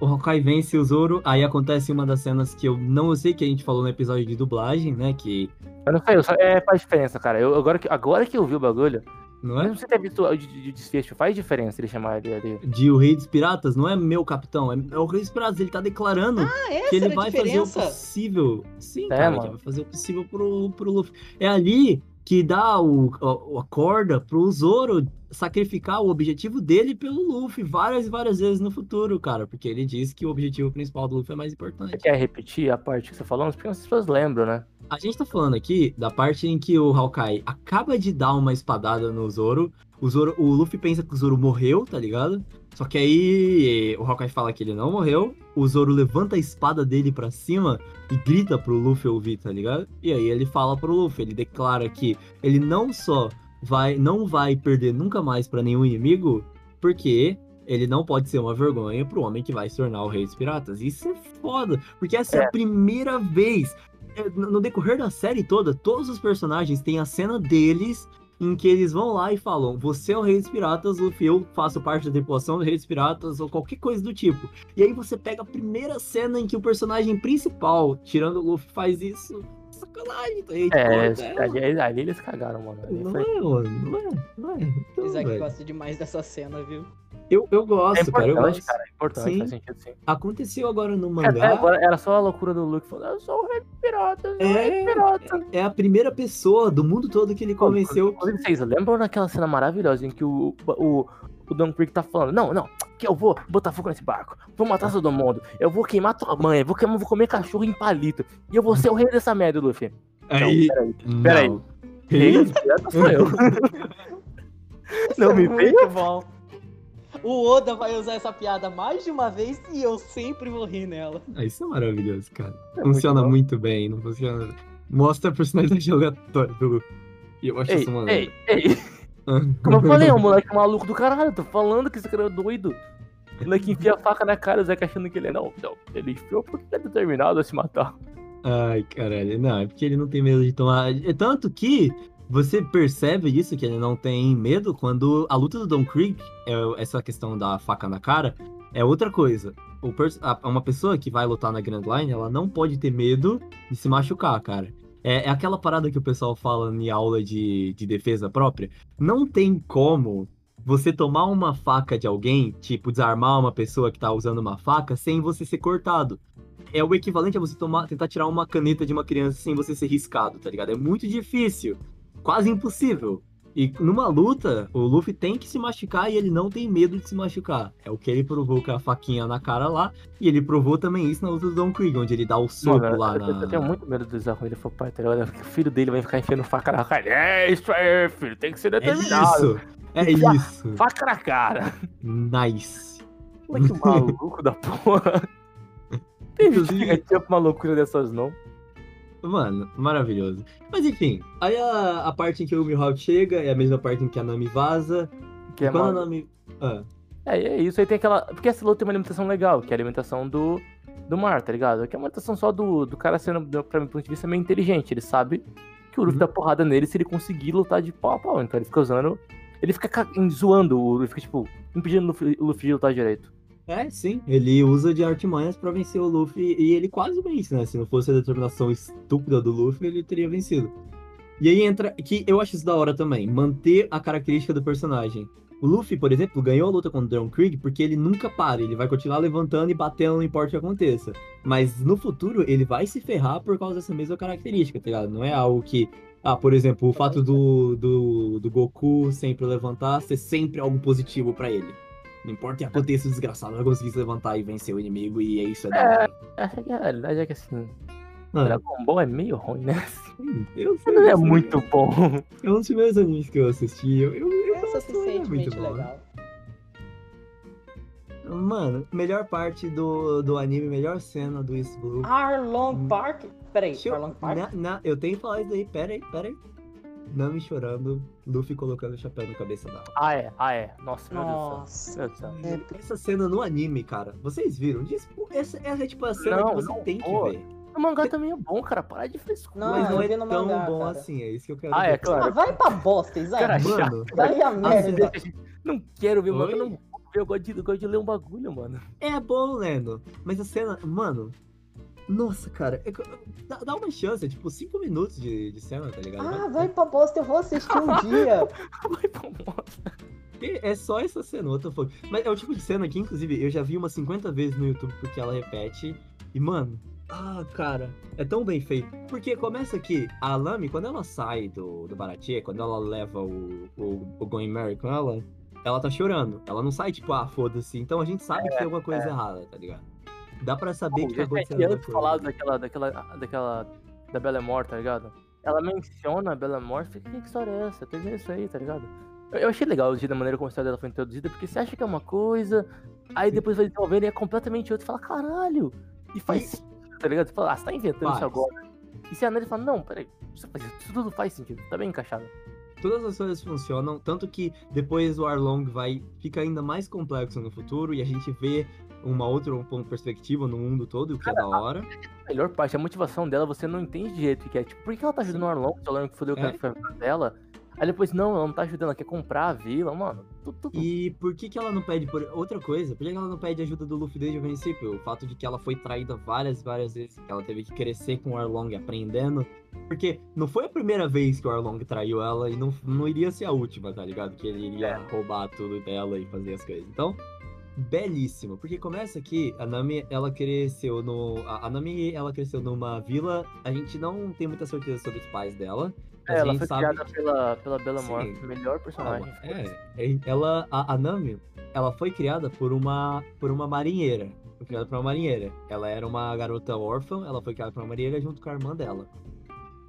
o Hawkeye vence o Zoro. Aí acontece uma das cenas que eu não sei que a gente falou no episódio de dublagem, né? Que. Eu não sei, eu só, é, faz diferença, cara. Eu, agora, que, agora que eu vi o bagulho, Não é? você ter visto o de, de desfecho, faz diferença ele chamar ele ali. De o Rei dos Piratas, não é meu capitão, é, é o Rei dos Piratas. Ele tá declarando Ah, que ele vai fazer o diferença? possível. Sim, É, cara, mano. que vai fazer o possível pro, pro Luffy. É ali que dá o, o- a corda pro Zoro sacrificar o objetivo dele pelo Luffy várias e várias vezes no futuro, cara. Porque ele diz que o objetivo principal do Luffy é mais importante. Você quer repetir a parte que você falou? Porque as pessoas lembram, né? A gente tá falando aqui da parte em que o Hawkeye acaba de dar uma espadada no Zoro. O, Zoro, o Luffy pensa que o Zoro morreu, tá ligado? Só que aí o Hawkeye fala que ele não morreu. O Zoro levanta a espada dele pra cima e grita pro Luffy ouvir, tá ligado? E aí ele fala pro Luffy, ele declara que ele não só vai, não vai perder nunca mais pra nenhum inimigo, porque ele não pode ser uma vergonha pro homem que vai se tornar o rei dos piratas. Isso é foda, porque essa é, a primeira vez é, no decorrer da série toda, todos os personagens têm a cena deles em que eles vão lá e falam: Você é o Rei dos Piratas, Luffy, eu faço parte da tripulação do Rei dos Piratas, ou qualquer coisa do tipo. E aí você pega a primeira cena em que o personagem principal, tirando o Luffy, faz isso. Sacanagem, tá? aí, É, tipo, é, ali, ali eles cagaram, mano. Ali Não foi- é, mano, não é, não é. Então, Isaac velho, gosta demais dessa cena, viu? eu, eu É gosto, cara, eu gosto. cara. É importante, Sim. faz sentido sim. Aconteceu agora no mangá. agora era só a loucura do Luke falando, eu sou o rei dos piratas, eu sou o rei dos É, é a primeira pessoa do mundo todo que ele convenceu. Vocês lembram daquela cena maravilhosa em que o, o, o Don Creek tá falando, não, não, que eu vou botar fogo nesse barco, vou matar todo mundo, eu vou queimar tua mãe, vou, queimar, vou comer cachorro em palito, e eu vou ser o rei dessa merda, Luffy. Aí, peraí, não. peraí. Rei dos piratas sou eu. Não me. Muito bom. O Oda vai usar essa piada mais de uma vez e eu sempre vou rir nela. Ah, isso é maravilhoso, cara. É funciona muito muito, bem, não funciona. Mostra a personalidade aleatória do Luffy. E eu acho Ei, isso maneiro. ei, ei. Como eu falei, é um moleque maluco do caralho, tô falando que esse cara é doido. O moleque enfia a faca na cara, o Zeca achando que ele é. Não, não, ele enfiou porque ele é determinado a se matar. Ai, caralho. Não, é porque ele não tem medo de tomar. É tanto que você percebe isso, que ele não tem medo, quando a luta do Don Creek, é essa questão da faca na cara, é outra coisa. Uma pessoa que vai lutar na Grand Line, ela não pode ter medo de se machucar, cara. É, é aquela parada que o pessoal fala em aula de, de defesa própria. Não tem como você tomar uma faca de alguém, tipo, desarmar uma pessoa que tá usando uma faca, sem você ser cortado é o equivalente a você tomar, tentar tirar uma caneta de uma criança sem você ser riscado, tá ligado? É muito difícil, quase impossível. E numa luta, o Luffy tem que se machucar e ele não tem medo de se machucar. É o que ele provou com a faquinha na cara lá, e ele provou também isso na luta do Don Krieg, onde ele dá o soco Mano, lá eu, na. eu tenho muito medo do quando ele for pai, tá ligado? O filho dele vai ficar enfiando faca na cara. É isso aí, filho, tem que ser É determinado. isso! É isso! Faca na cara. Nice! Moleque maluco da porra. Tem que gatilha pra uma loucura dessas, não. Mano, maravilhoso. Mas enfim, aí a, a parte em que o Mihawk chega é a mesma parte em que a Nami vaza. Que e é, quando uma... a Nami. Ah, é, é isso aí tem aquela. Porque essa luta tem uma alimentação legal, que é a alimentação do, do mar, tá ligado? Que é uma alimentação só do, do cara sendo, do- pra mim, do ponto de vista, meio inteligente. Ele sabe que o Luffy Uhum. dá porrada nele se ele conseguir lutar de pau a pau. Então ele fica usando. Ele fica ca- zoando o Luffy, fica, tipo, impedindo o Luffy, o Luffy de lutar direito. É, sim. Ele usa de artimanhas pra vencer o Luffy e ele quase vence, né? Se não fosse a determinação estúpida do Luffy, ele teria vencido. E aí entra. Que eu acho isso da hora também. Manter a característica do personagem. O Luffy, por exemplo, ganhou a luta contra o Dragon Krieg porque ele nunca para. Ele vai continuar levantando e batendo, não importa o que aconteça. Mas no futuro, ele vai se ferrar por causa dessa mesma característica, tá ligado? Não é algo que. Ah, por exemplo, o fato do, do, do Goku sempre levantar ser sempre algo positivo pra ele. Não importa o que aconteça, o desgraçado vai conseguir se levantar e vencer o inimigo, e é isso é da hora. Acho que a realidade é que assim, Ah, Dragon Ball é meio ruim, né? eu sei, Não é eu sei. muito bom. É um dos primeiros animes que eu assisti. Eu, eu, eu É gosto, é suficientemente muito bom. legal. Mano, melhor parte do, do anime, melhor cena do East Blue. Arlong Park? Peraí, eu, Arlong Park? na, na- eu tenho que falar isso aí, pera aí, pera aí. Nami chorando, Luffy colocando o chapéu na cabeça dela. Ah, é, ah, é. Nossa, meu Nossa. Deus do céu. Meu Deus do céu. Essa cena no anime, cara, vocês viram? Diz- Essa, essa é tipo a cena Não, que você não, tem que pô. ver. O mangá também é bom, cara. Para de frescura. Não, mas não é tão mangá, bom cara. assim, é isso que eu quero Ah, é, claro. Ah, vai pra bosta, Isaac. Cara, Mano, Vai a merda. Não quero ver o mangá, não vou ver. Eu gosto, de, eu gosto de ler um bagulho, mano. É bom, Leno. Mas a cena, mano. Nossa, cara. é dá, dá uma chance, é tipo 5 minutos de, de cena, tá ligado? Ah, vai pra bosta, eu vou assistir um dia. Vai pra bosta. É é só essa cena, outra foi. Mas é o tipo de cena que, inclusive, eu já vi umas 50 vezes no YouTube porque ela repete. E, mano. Ah, cara, é tão bem feito. Porque começa aqui, a Lamy, quando ela sai do, do Baratie, quando ela leva o, o, o Going Mary com ela, ela tá chorando. Ela não sai tipo, ah, foda-se. Então a gente sabe que tem alguma coisa errada, tá ligado? Dá pra saber que tá acontecendo tinha antes coisa. falado daquela, daquela, daquela, da Bellemore, tá ligado? Ela menciona a Bellemore, fica, que história é essa? Tem isso aí, tá ligado? Eu, eu achei legal o jeito da maneira como a história dela foi introduzida, porque você acha que é uma coisa, aí depois vai desenvolvendo e é completamente outra, e fala, caralho! E faz E- tá ligado? Você fala, ah, você tá inventando isso Faz. agora. E você analisa e fala, não, peraí, isso, faz- isso tudo faz sentido, tá bem encaixado. Todas as coisas funcionam, tanto que depois o Arlong vai fica ainda mais complexo no futuro e a gente vê uma outra uma perspectiva no mundo todo, o que é da hora. A melhor parte, a motivação dela, você não entende de jeito que é. Tipo, por que ela tá ajudando o Arlong? Se o Arlong fodeu o É. cara dela. Aí depois, não, ela não tá ajudando, ela quer comprar a vila, mano. Tudo, tudo. E por que, que ela não pede por outra coisa? Por que ela não pede ajuda do Luffy desde o princípio? O fato de que ela foi traída várias, várias vezes, que ela teve que crescer com o Arlong aprendendo. Porque não foi a primeira vez que o Arlong traiu ela e não, não iria ser a última, tá ligado? Que ele iria roubar tudo dela e fazer as coisas. Então, belíssimo. Porque começa aqui, a Nami, ela cresceu no. A, a Nami, ela cresceu numa vila. A gente não tem muita certeza sobre os pais dela. É, a ela foi sabe criada pela, pela Bellamore, Sim. melhor personagem. Calma, é, é, ela, a, a Nami, ela foi criada por uma, por uma marinheira. Foi criada por uma marinheira. Ela era uma garota órfã, ela foi criada por uma marinheira junto com a irmã dela.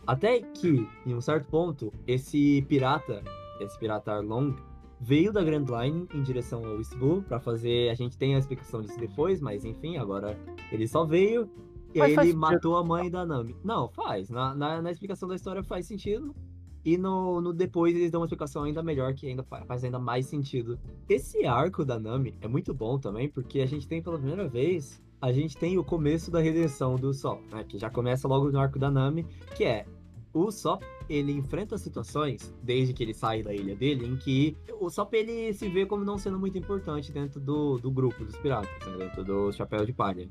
Até que, em um certo ponto, esse pirata, esse pirata Arlong, veio da Grand Line em direção ao East Blue pra fazer. A gente tem a explicação disso depois, mas enfim, agora ele só veio. E Mas ele matou a mãe da Nami. Não, faz. Na, na, na explicação da história faz sentido. E no, no depois eles dão uma explicação ainda melhor, que ainda fa- faz ainda mais sentido. Esse arco da Nami é muito bom também, porque a gente tem pela primeira vez, a gente tem o começo da redenção do Sop, né? Que já começa logo no arco da Nami, que é o Sop, ele enfrenta situações, desde que ele sai da ilha dele, em que o Sop ele se vê como não sendo muito importante dentro do, do grupo dos piratas, né? dentro do Chapéu de Palha.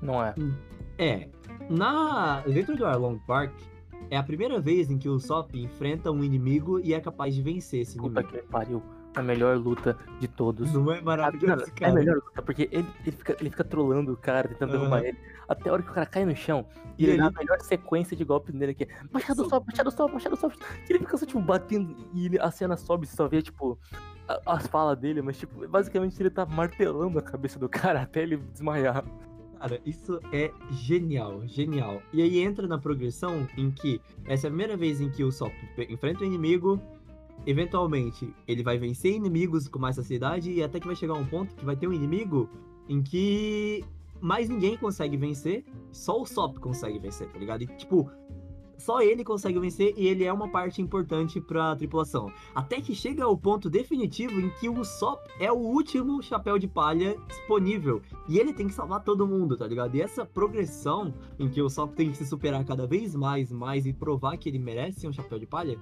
Não é. É, na dentro do Arlong Park, é a primeira vez em que o Sop enfrenta um inimigo e é capaz de vencer esse Puta inimigo. que pariu. A melhor luta de todos. Não é maravilhoso, mano, é a cara? melhor luta, porque ele, ele, fica, ele fica trolando o cara, tentando derrubar Aham. ele, até a hora que o cara cai no chão, e ele dá a melhor sequência de golpes nele aqui. Machado sobe, machado sobe, machado sobe. E ele fica só, tipo, batendo, e ele- a cena sobe, você só vê, tipo, as falas dele, mas, tipo, basicamente ele tá martelando a cabeça do cara até ele desmaiar. Cara, isso é genial, genial. E aí entra na progressão em que essa é a primeira vez em que o Sop enfrenta o inimigo, eventualmente ele vai vencer inimigos com mais facilidade e até que vai chegar um ponto que vai ter um inimigo em que mais ninguém consegue vencer, só o Sop consegue vencer, tá ligado? E, tipo, só ele consegue vencer e ele é uma parte importante pra tripulação. Até que chega ao ponto definitivo em que o Sop é o último chapéu de palha disponível. E ele tem que salvar todo mundo, tá ligado? E essa progressão em que o Sop tem que se superar cada vez mais, mais e provar que ele merece um chapéu de palha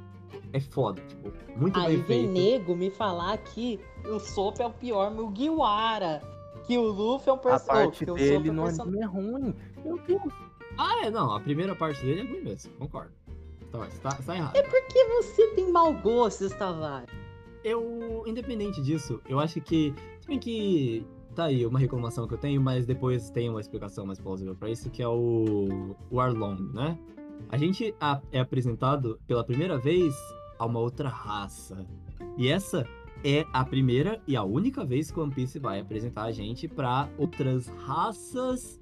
é foda, tipo, muito Aí bem vem feito. nego me falar que o Sop é o pior Mugiwara. Que o Luffy é um A personagem. parte que o dele é um no person- anime é ruim. Meu Deus. Ah, é, não, a primeira parte dele é ruim mesmo, concordo. Tá, você tá errado. Porque você tem mau gosto, Tavares. Eu, independente disso, eu acho que. Se bem que. Tá aí uma reclamação que eu tenho, mas depois tem uma explicação mais plausível pra isso, que é o. O Arlong, né? A gente é apresentado pela primeira vez a uma outra raça. E essa é a primeira e a única vez que o One Piece vai apresentar a gente pra outras raças.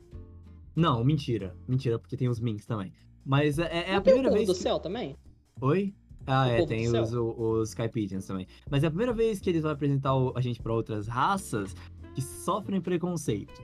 Não, mentira. Mentira, porque tem os Minks também. Mas é, é a Não tem o primeira povo vez. do que- céu também? Oi? Ah, O é, tem os, os Skypigeons também. Mas é a primeira vez que eles vão apresentar a gente pra outras raças que sofrem preconceito.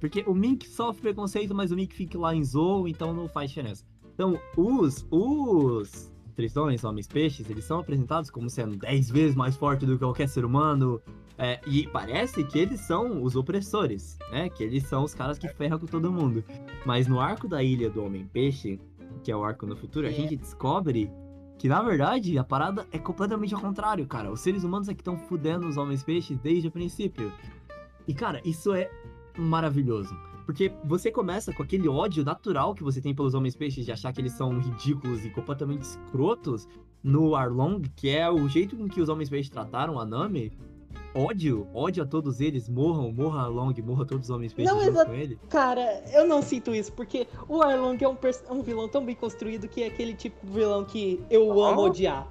Porque o Mink sofre preconceito, mas o Mink fica lá em Zou, então não faz diferença. Então, os, os tritões, homens peixes, eles são apresentados como sendo 10 vezes mais fortes do que qualquer ser humano. É, e parece que eles são os opressores, né? Que eles são os caras que ferram com todo mundo. Mas no arco da ilha do Homem-Peixe, que é o arco no futuro, a É. gente descobre que, na verdade, a parada é completamente ao contrário, cara. Os seres humanos é que estão fudendo os homens-peixes desde o princípio. E, cara, isso é maravilhoso. Porque você começa com aquele ódio natural que você tem pelos homens-peixes de achar que eles são ridículos e completamente escrotos no Arlong, que é o jeito com que os homens-peixes trataram a Nami. Ódio, ódio a todos eles, morram, morra Arlong, morra todos os homens-peixes Não, junto exato. com ele. Cara, eu não sinto isso, porque o Arlong é um, pers- um vilão tão bem construído que é aquele tipo de vilão que eu amo Oh. odiar.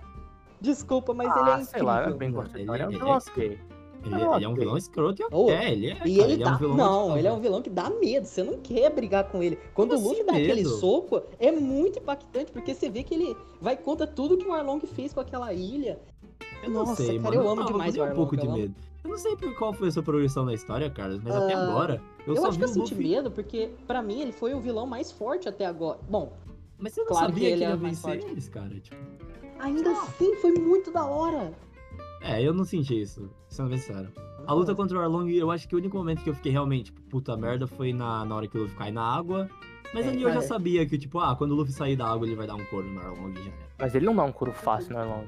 Desculpa, mas ele é ah, incrível. sei lá, é bem Não, construído. ele- Ele é um vilão ok. Ele, Ah, ele é um vilão escroto e Oh, é, ele é. E cara, ele ele é dá. um vilão não, ele é um vilão que dá medo. Você não quer brigar com ele. Quando Como o Luffy assim, dá aquele medo? soco, é muito impactante, porque você vê que ele vai contra tudo que o Arlong fez com aquela ilha. Eu não Nossa, sei, cara, mano. eu amo Não, demais eu o tenho um pouco Arlong, de medo. Eu não sei por qual foi a sua progressão na história, Carlos, mas até Ah, agora eu, Eu, só acho vi que eu o senti Luffy. medo, porque pra mim ele foi o vilão mais forte até agora. Bom, Mas você não Claro que sabia que ele ele ia é mais vencer forte. eles, cara. Tipo, ainda assim foi muito da hora. É, eu não senti isso, sendo bem sincero. A luta contra o Arlong, eu acho que o único momento que eu fiquei realmente, tipo, puta merda, foi na, na hora que o Luffy cai na água. Mas É, ali eu já sabia que, tipo, ah, quando o Luffy sair da água, ele vai dar um couro no Arlong já era. Mas ele não dá um couro fácil no Arlong.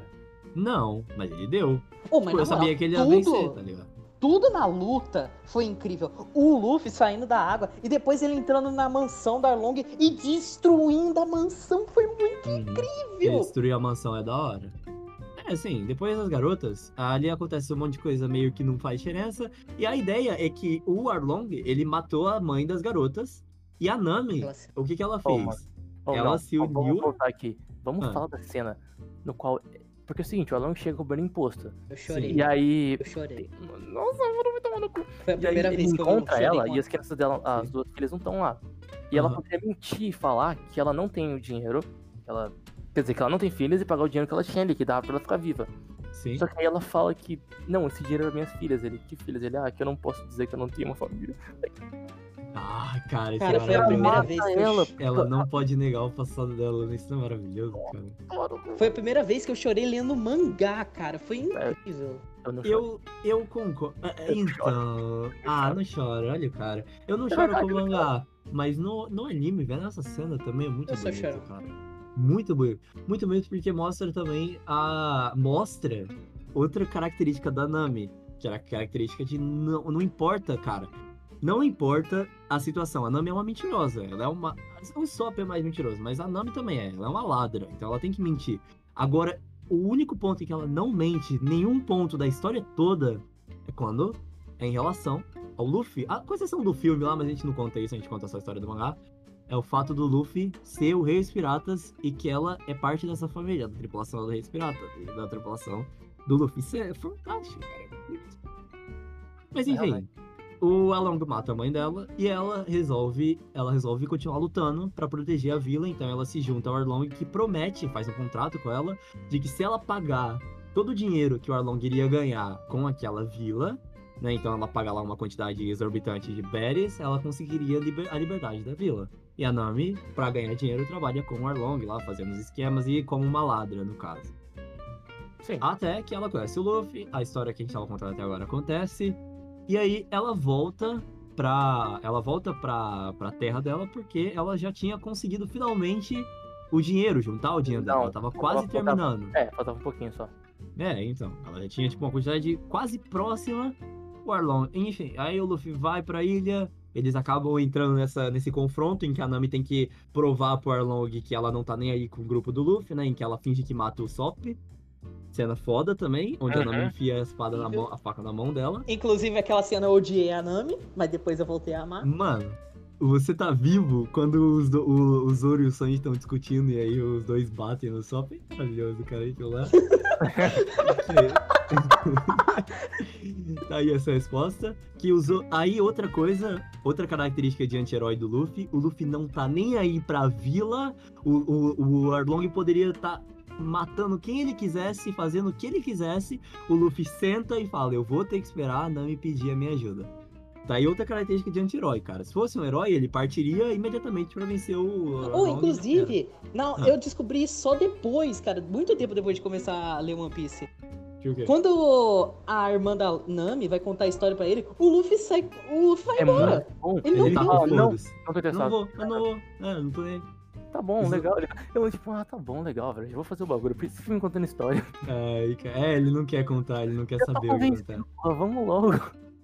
Não, mas ele deu. Ô, mas Tipo, eu sabia moral, que ele ia tudo, vencer, tá ligado? tudo na luta foi incrível. O Luffy saindo da água e depois ele entrando na mansão da Arlong e destruindo a mansão foi muito Uhum. Ele incrível. destruir a mansão é da hora. É, assim, depois das garotas, ali acontece um monte de coisa meio que não faz diferença. E a ideia é que o Arlong, ele matou a mãe das garotas. E a Nami, Nossa. o que que ela fez? mano. Ô, Ela não, se uniu- Vamos voltar aqui. Vamos Ah. falar da cena no qual. Porque é o seguinte, o Arlong chega cobrando imposto. Eu chorei. E aí. Eu chorei. Nossa, mano, vai tomar no cu. Foi a E aí primeira ele vez que eu encontra ela e as crianças dela, as Sim. duas filhas não estão lá. E ela Aham. poderia mentir e falar que ela não tem o dinheiro, que ela. Quer dizer, que ela não tem filhas e pagar o dinheiro que ela tinha ali, que dava pra ela ficar viva. Sim. Só que aí ela fala que, não, esse dinheiro é minhas filhas. Ele, que filhas? Ele, ah, que eu não posso dizer que eu não tenho uma família. Ah, cara, isso Cara, é foi a maravilhoso. primeira mata vez que eu ela. Ela não pode negar o passado dela, isso é maravilhoso, cara. Foi a primeira vez que eu chorei lendo mangá, cara. Foi incrível. Eu. Eu, eu concordo. Ah, Então. Ah, não choro, olha, cara. Eu não É choro com o eu mangá, mas no, no anime, vendo essa cena também é muito Eu choro. cara. Muito bonito. Muito bonito porque mostra também a. Mostra outra característica da Nami. Que era a característica de não, não importa, cara. Não importa a situação. A Nami é uma mentirosa. Ela é uma. O Sop é mais mentiroso, mas a Nami também é. Ela é uma ladra. Então ela tem que mentir. Agora, o único ponto em que ela não mente, nenhum ponto da história toda, é quando é em relação ao Luffy. A com exceção do filme lá, mas a gente não conta isso, a gente conta só a história do mangá. É o fato do Luffy ser o Rei dos Piratas e que ela é parte dessa família, da tripulação do Rei dos Piratas, da tripulação do Luffy. Isso é fantástico, cara. Mas enfim, Realmente. o Along mata a mãe dela e ela resolve, ela resolve continuar lutando pra proteger a vila, então ela se junta ao Arlong que promete, faz um contrato com ela, de que se ela pagar todo o dinheiro que o Arlong iria ganhar com aquela vila, né? Então ela paga lá uma quantidade exorbitante de berries, ela conseguiria liber- a liberdade da vila. E a Nami, pra ganhar dinheiro, trabalha com o Arlong lá, fazendo os esquemas e como uma ladra, no caso. Sim. Até que ela conhece o Luffy, a história que a gente tava contando até agora acontece. E aí ela volta pra. Ela volta pra, pra terra dela porque ela já tinha conseguido finalmente o dinheiro, juntar o dinheiro dela. Não, Ela tava quase faltava- terminando. É, faltava um pouquinho só. É, então. Ela já tinha, tipo, uma quantidade quase próxima. O Arlong. Enfim, aí o Luffy vai pra ilha. Eles acabam entrando nessa, nesse confronto em que a Nami tem que provar pro Arlong que ela não tá nem aí com o grupo do Luffy, né? Em que ela finge que mata o Sop. Cena foda também, onde a Nami Uhum. enfia a espada na mão, a faca na mão dela. Inclusive, aquela cena eu odiei a Nami, mas depois eu voltei a amar. Mano, você tá vivo quando os, do- o, o Zoro e o Sanji estão discutindo e aí os dois batem no Sop? Maravilhoso, cara, aquilo lá. tá aí essa resposta. Que usou. Aí outra coisa, outra característica de anti-herói do Luffy, o Luffy não tá nem aí pra vila. O, o, o Arlong poderia estar matando quem ele quisesse, fazendo o que ele quisesse. O Luffy senta e fala: Eu vou ter que esperar a Nami pedir a minha ajuda. Tá aí outra característica de anti-herói, cara. Se fosse um herói, ele partiria imediatamente pra vencer o. Ou, era. inclusive, não, Ah. eu descobri só depois, cara, muito tempo depois de começar a ler One Piece. Quando a irmã da Nami vai contar a história pra ele, o Luffy sai, o Luffy vai É embora. bom. Ele não Ele tá viu. Ah, não, não Eu interessado. não vou, eu não vou. É, eu não tô nem. aí. Tá bom, Isso- legal. Eu, tipo, ah, tá bom, legal, velho. Eu vou fazer o bagulho. Por isso que me contando história. Ai, cara, É, ele não quer contar, ele não quer Eu tô saber o que. Pô, vamos logo.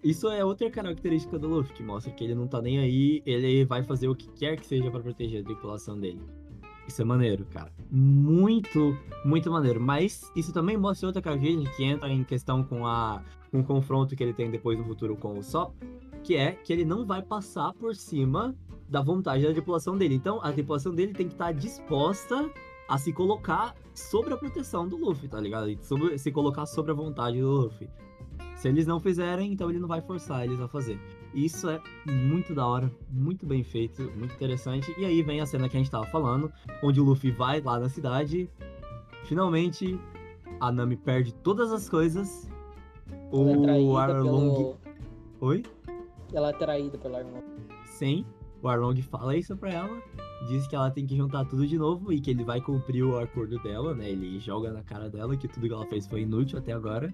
Isso é outra característica do Luffy, que mostra que ele não tá nem aí, ele vai fazer o que quer que seja pra proteger a tripulação dele. Isso é maneiro, cara. Muito, muito maneiro. Mas isso também mostra outra característica que entra em questão com, a, com o confronto que ele tem depois no futuro com o Sop, que é que ele não vai passar por cima da vontade da tripulação dele. Então, a tripulação dele tem que estar disposta a se colocar sobre a proteção do Luffy, tá ligado? Sobre- se colocar sobre a vontade do Luffy. Se eles não fizerem, então ele não vai forçar eles a fazer. Isso é muito da hora, muito bem feito, muito interessante. E aí vem a cena que a gente tava falando, onde o Luffy vai lá na cidade. Finalmente, a Nami perde todas as coisas. É O traída Arlong. pelo... Oi? Ela é traída pelo Arlong. Sim. O Arlong fala isso pra ela. Diz que ela tem que juntar tudo de novo e que ele vai cumprir o acordo dela, né? Ele joga na cara dela que tudo que ela fez foi inútil até agora.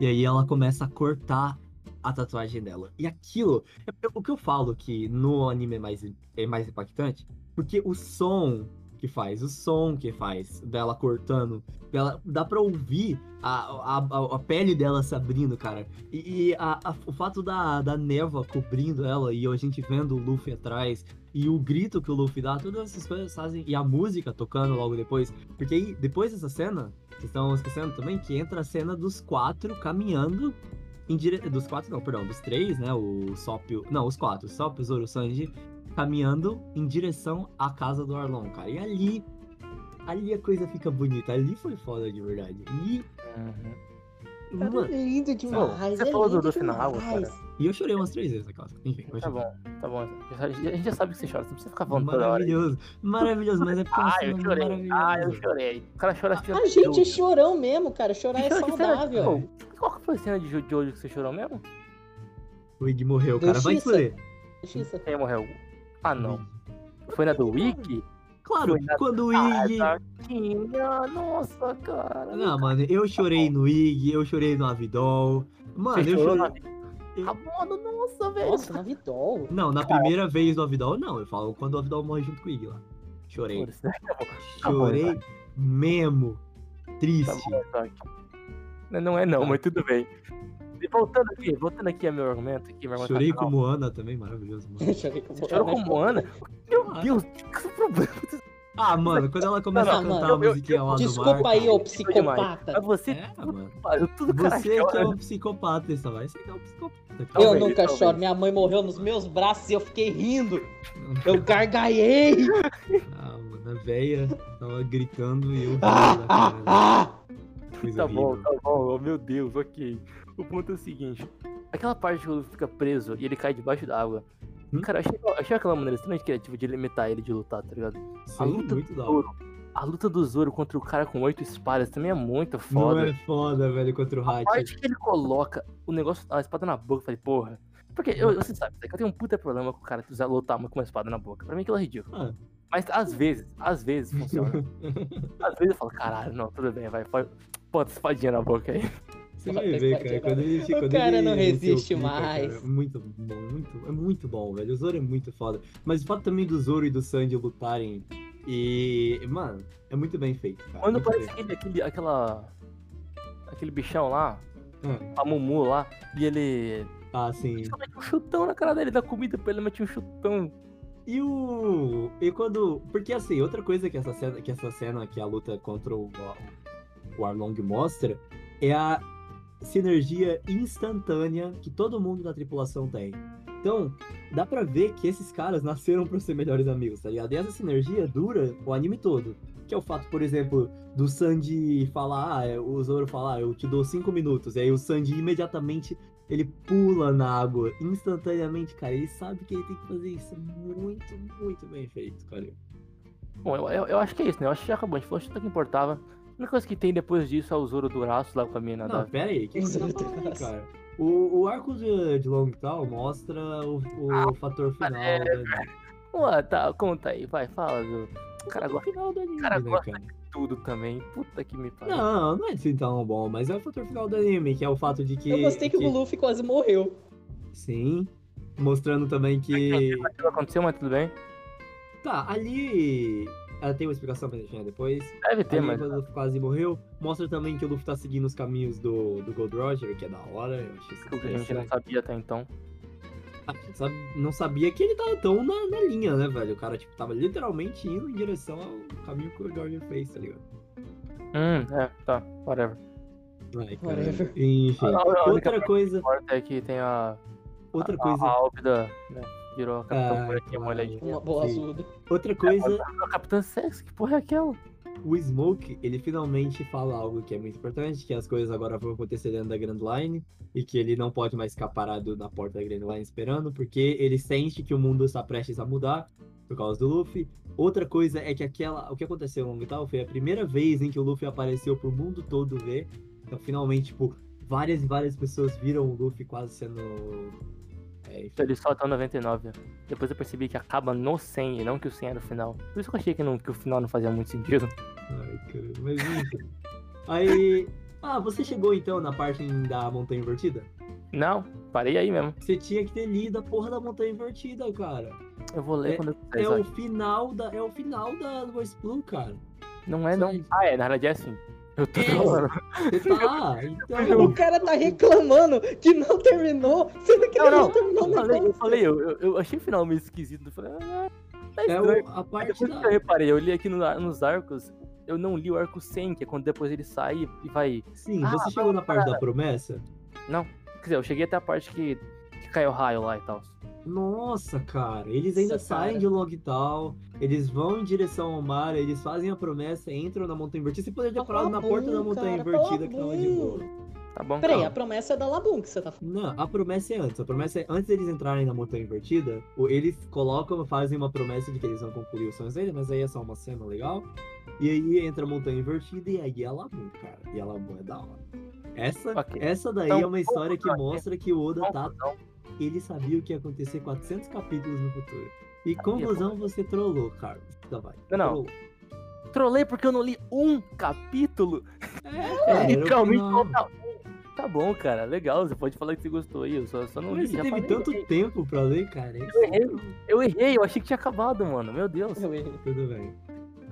E aí ela começa a cortar a tatuagem dela. E aquilo, é- o que eu falo que no anime é mais, é mais impactante, porque o som que faz, o som que faz dela cortando, dela, dá pra ouvir a, a, a, a pele dela se abrindo, cara. E, e a- a- o fato da, da névoa cobrindo ela e a gente vendo o Luffy atrás e o grito que o Luffy dá, todas essas coisas fazem. E a música tocando logo depois. Porque aí, depois dessa cena, vocês estão esquecendo também que entra a cena dos quatro caminhando dire... Dos quatro, não, perdão, dos três, né? O Sop. o- Não, os quatro. O Sop, o Zoro, o Sanji. Caminhando em direção à casa do Arlong, cara. E ali. Ali a coisa fica bonita. Ali foi foda de verdade. E. Uhum. Mano, é lindo demais. você é falou do- do final, demais. cara. E eu chorei umas três vezes naquela. Enfim, Tá bom, tá bom. A gente já sabe que você chora, você não precisa ficar falando toda hora. Maravilhoso. Maravilhoso, mas é porque é Ah, eu chorei. Ah, eu chorei. O cara chora assistindo A gente é chorão mesmo, cara. Chorar é cena- saudável. Pô, Qual que foi a cena de hoje que você chorou mesmo? O Ig morreu, cara. Vai escolher. Quem morreu? Ah, não. Foi na do Wiki? Claro, na- quando o Ah, Ig. Taquinha. Nossa, cara. Não, mano, eu chorei no Ig, eu chorei no Avidol. Mano, Você eu chorei. Na... Tá bom, nossa, velho. Nossa, na Vidol. Não, na primeira vez do Avidol, não. Eu falo quando o Avidol morre junto com o Ig lá. Chorei. Né? Tá bom, Chorei mesmo. tá Triste. bom, Isaac. Não, é não, mas tudo bem. E voltando aqui, voltando aqui a meu argumento, aqui, meu argumento Chorei racional. com Moana também, maravilhoso, mano. Chorei com Você chorou com Moana? Meu Ah. Deus, que problema? Ah, mano, quando ela começa Não, a cantar mano, a eu- musiquinha lá do mar. Desculpa aí, ô psicopata. Mas você, É, mano. pariu, tudo Você que é um psicopata, essa vai. Você que é um psicopata. Eu Talvez, nunca talvez. choro. Minha mãe morreu nos meus braços e eu fiquei rindo. Eu gargalhei. Ah, mano, a véia tava gritando e eu rindo Ah, da ah, ah. Tá bom, tá bom, oh, meu Deus, ok. O ponto é o seguinte: aquela parte que o Luffy fica preso e ele cai debaixo d'água. Hum? Cara, eu achei, eu achei aquela maneira extremamente criativa de limitar ele de lutar, a Sim, luta muito do da Zoro hora. A luta do Zoro contra o cara com oito espadas também é muito Não foda. é foda, velho, contra o A Hat. parte que ele coloca o negócio, a espada na boca, eu falei, porra. Porque eu, você sabe, que eu tenho um puta problema com o cara que usa lutar com uma espada na boca. Pra mim aquilo é ridículo. Ah. Mas às vezes, às vezes funciona. às vezes eu falo, caralho, não, tudo bem, vai, pode, bota espadinha na boca aí. Você vai ver, cara, quando ele O quando cara ele não resiste mais. cara, é muito bom, muito, é muito bom, velho. O Zoro é muito foda. Mas o fato também do Zoro e do Sanji lutarem e, mano, é muito bem feito, cara. Quando muito aparece aquele, aquele, aquela. Aquele bichão lá, Ah, a Mumu lá, e ele. Ah, sim. Só mete um chutão na cara dele, dá comida pra ele, mete um chutão. E o. E quando. Porque assim, outra coisa que essa cena, que essa cena que a luta contra o, o Arlong mostra é a sinergia instantânea que todo mundo da tripulação tem. Então, dá pra ver que esses caras nasceram pra ser melhores amigos, tá ligado? E essa sinergia dura o anime todo. Que é o fato, por exemplo, do Sanji falar, ah, é, o Zoro falar, ah, eu te dou cinco minutos. E aí o Sanji imediatamente ele pula na água instantaneamente, cara. Ele sabe que ele tem que fazer isso. É Muito, muito bem feito, cara. Bom, eu, eu, eu acho que é isso, né? Eu acho que já acabou. A gente falou tudo que importava. A única coisa que tem depois disso é o Zoro do Aço lá com a mina Não, da. pera aí, o que, que você tá falando cara? O, o arco de, de Long Tal mostra o, o fator final é, da, Ué, tá, conta aí, vai, fala do. O cara o gosta final do anime, cara né, gosta cara? de tudo também. Puta que me pariu. Não, não é assim tão bom, mas é o fator final do anime, que é o fato de que. Eu gostei que, o Luffy quase morreu. Sim. Mostrando também que. Aquilo aconteceu, mas tudo bem. Tá, ali. Ela tem uma explicação pra deixar depois. Deve ter, mas. quando o Luffy quase morreu. Mostra também que o Luffy tá seguindo os caminhos do, do Gold Roger, que é da hora. Eu achei isso A gente não sabia até então. A gente sabe- não sabia que ele tava tão na, na linha, né, velho? O cara, tipo, tava literalmente indo em direção ao caminho que o Gold Roger fez, tá ligado? Hum, é, tá, whatever. Ai, cara. Whatever. Enfim. A- a única Outra coisa. É que tem a. Outra a, coisa. A, a Álbida, né? Virou a Capitã Ah, claro. molhadinha. Uma boa Sim. ajuda. Outra coisa. A Capitã Sexy, que porra é aquela? O Smoke, ele finalmente fala algo que é muito importante, que as coisas agora vão acontecer dentro da Grand Line e que ele não pode mais ficar parado na porta da Grand Line esperando, porque ele sente que o mundo está prestes a mudar por causa do Luffy. Outra coisa é que aquela, o que aconteceu no Long Tal foi a primeira vez em que o Luffy apareceu pro mundo todo ver. Então, finalmente, tipo, várias e várias pessoas viram o Luffy quase sendo é, Então ele só tá no 99. Depois eu percebi que acaba no 100 e não que o 100 era o final. Por isso que eu achei que, não, que o final não fazia muito sentido. Ai, cara, mas enfim. Aí. Ah, você chegou então na parte da montanha invertida? Não, parei aí mesmo. Você tinha que ter lido a porra da montanha invertida, cara. Eu vou ler É- quando eu quiser. É o final da, é o final da Voice Blue, cara. Não é, não. Ah, é, na verdade é assim. Eu tô É. tá, então. O cara tá reclamando que não terminou, sendo que Não, ele não. não terminou Eu falei, eu, falei eu, eu, eu achei o final meio esquisito. Eu falei, ah, tá É o, a parte depois que eu da. reparei, eu li aqui no- nos arcos, eu não li o arco 100, que é quando depois ele sai e vai. Sim, Ah, você chegou na parte da promessa? Não, quer dizer, eu cheguei até a parte que, que caiu o raio lá e tal. Nossa, cara, eles ainda Nossa, saem cara. de Logtal, eles vão em direção ao mar, eles fazem a promessa, entram na montanha invertida. Você poderia ter Cala parado na porta da montanha cara, invertida cala que tava de boa. Tá bom, Peraí, calma. a promessa é da Labum que você tá falando. Não, a promessa é antes. A promessa é antes deles entrarem na montanha invertida, eles colocam, fazem uma promessa de que eles vão concluir os sonhos dele, mas aí é só uma cena legal. E aí entra a montanha invertida e aí é a Labu, cara. E a Labu é da hora. Essa, Ok. essa daí Então, é uma história que mostra que o Oda tá. Ele sabia o que ia acontecer 400 capítulos no futuro. E conclusão, você trollou, Carlos. Então vai. Não, não. trollou. Trolei porque eu não li um capítulo. É, Literalmente total. Tá bom, cara, legal. Você pode falar que você gostou aí. Eu só, só não li. Você já teve tanto errei. tempo pra ler, cara. Isso Eu errei. é- Eu errei, eu achei que tinha acabado, mano. Meu Deus. Eu errei. Tudo bem.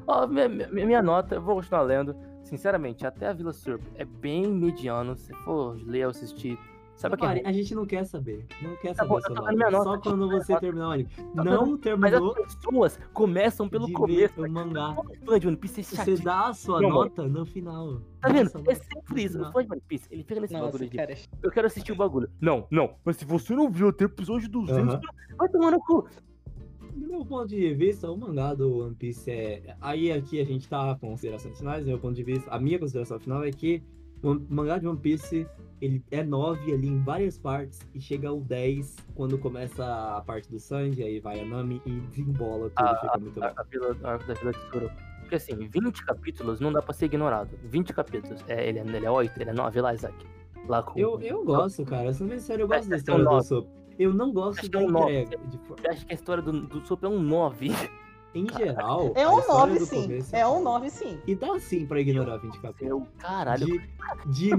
Ó, minha, minha- nota, eu vou continuar lendo. Sinceramente, até a Vila Surf é bem mediano. Se for ler ou assistir, sabe que é a gente não quer saber. Não quer Tá saber bom, eu sua nota. Só quando você nota. terminar o anime. Mas Não Mas terminou as pessoas começam pelo de começo. ver o mangá. Todo fã de One Piece é Você chatinho. dá a sua Não, mano. nota no final. Tá vendo? É sempre isso. O fã de One Piece, ele fica nesse Nossa, bagulho de cara. eu quero assistir o bagulho. Não, não. Mas se você não viu até o episódio 200, Aham. vai tomar no cu. Do meu ponto de vista, o mangá do One Piece é. Aí aqui a gente tá com considerações finais, do meu ponto de vista, a minha consideração final é que o mangá de One Piece ele é 9 ali em várias partes e chega ao 10 quando começa a parte do Sanji, aí vai a Nami e desembola tudo, Ah, fica muito bom. A, a vila, a da Vila de Tsuru. Porque assim, 20 capítulos não dá pra ser ignorado. 20 capítulos. É, ele, é, ele é 8, ele é 9 lá, Isaac. Lá com... Eu, eu gosto, cara. Sendo bem sério, eu gosto Essa da é história um do. Sop. Eu não gosto da é um entrega. de Eu acho que a história do, do Sop é um 9. Em geral, É um história 9 do sim. começo- É um 9 sim. E dá sim pra ignorar 20 capítulos. Caralho. De, de Eu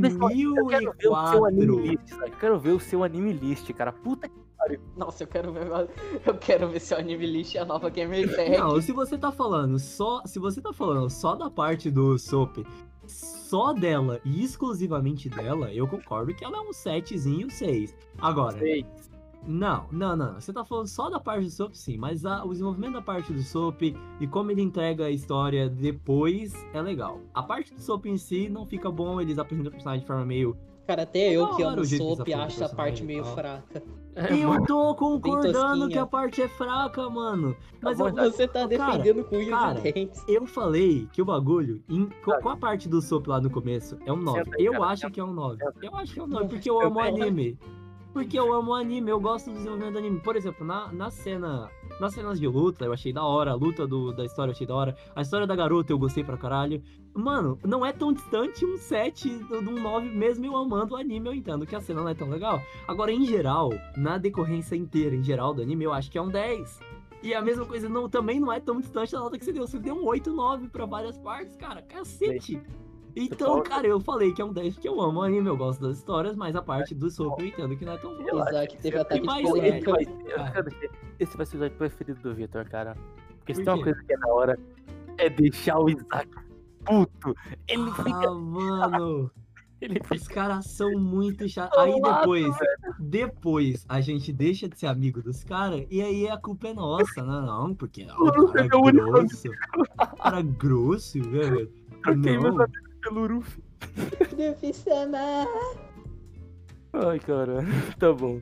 quero ver o seu anime 1004. list, Isaac. Eu quero ver o seu anime list, cara. Puta que Nossa, eu quero ver. Eu quero ver seu anime list e a nova Gamer Tag. Não, se você tá falando só. Se você tá falando só da parte do Soap, só dela e exclusivamente dela, eu concordo que ela é um 7zinho 6. Agora, sei. Não, não, não. Você tá falando só da parte do Soap, sim, mas a- o desenvolvimento da parte do Soap e como ele entrega a história depois é legal. A parte do Soap em si não fica bom, eles apresentam o personagem de forma meio. Cara, até eu que amo o Soap acho essa apresentam parte o meio fraca. É, Eu tô concordando que a parte é fraca, mano. Mas eu, Você tá Cara, defendendo com cara, e dentes. Eu falei que o bagulho, em- com, com a parte do soap lá no começo, é um 9. Senta aí, Eu cara, acho que é um 9. Senta. Eu acho que é um 9, porque eu amo aí. anime. Porque eu amo anime, eu gosto do desenvolvimento do anime. Por exemplo, na, na cena. Nas cenas de luta, eu achei da hora. A luta do, da história eu achei da hora. A história da garota eu gostei pra caralho. Mano, não é tão distante um 7 do- de um 9, mesmo eu amando o anime, eu entendo que a cena não é tão legal. Agora, em geral, na decorrência inteira, em geral, do anime, eu acho que é um 10. E a mesma coisa não, também não é tão distante da nota que você deu. Você deu um 8, 9 pra várias partes, cara. Cacete. Então, cara, eu falei que é um 10 porque eu amo o anime, eu gosto das histórias, mas a parte do soco eu entendo que não é tão boa. Isaac teve ataque de mais Esse polêmica. eu quero dizer, esse vai ser o episódio preferido do Victor, cara. Porque se tem uma coisa que é da hora, é deixar o Isaac puto. Ele fica. Ah, mano, Ele fica os caras são muito chatos. Aí depois, depois a gente deixa de ser amigo dos caras e aí a culpa é nossa, não, não, porque ó, o cara é É o único grosso. O cara é grosso, velho. Não. Pelo Ruf. Profissional. Ai, cara. Tá bom.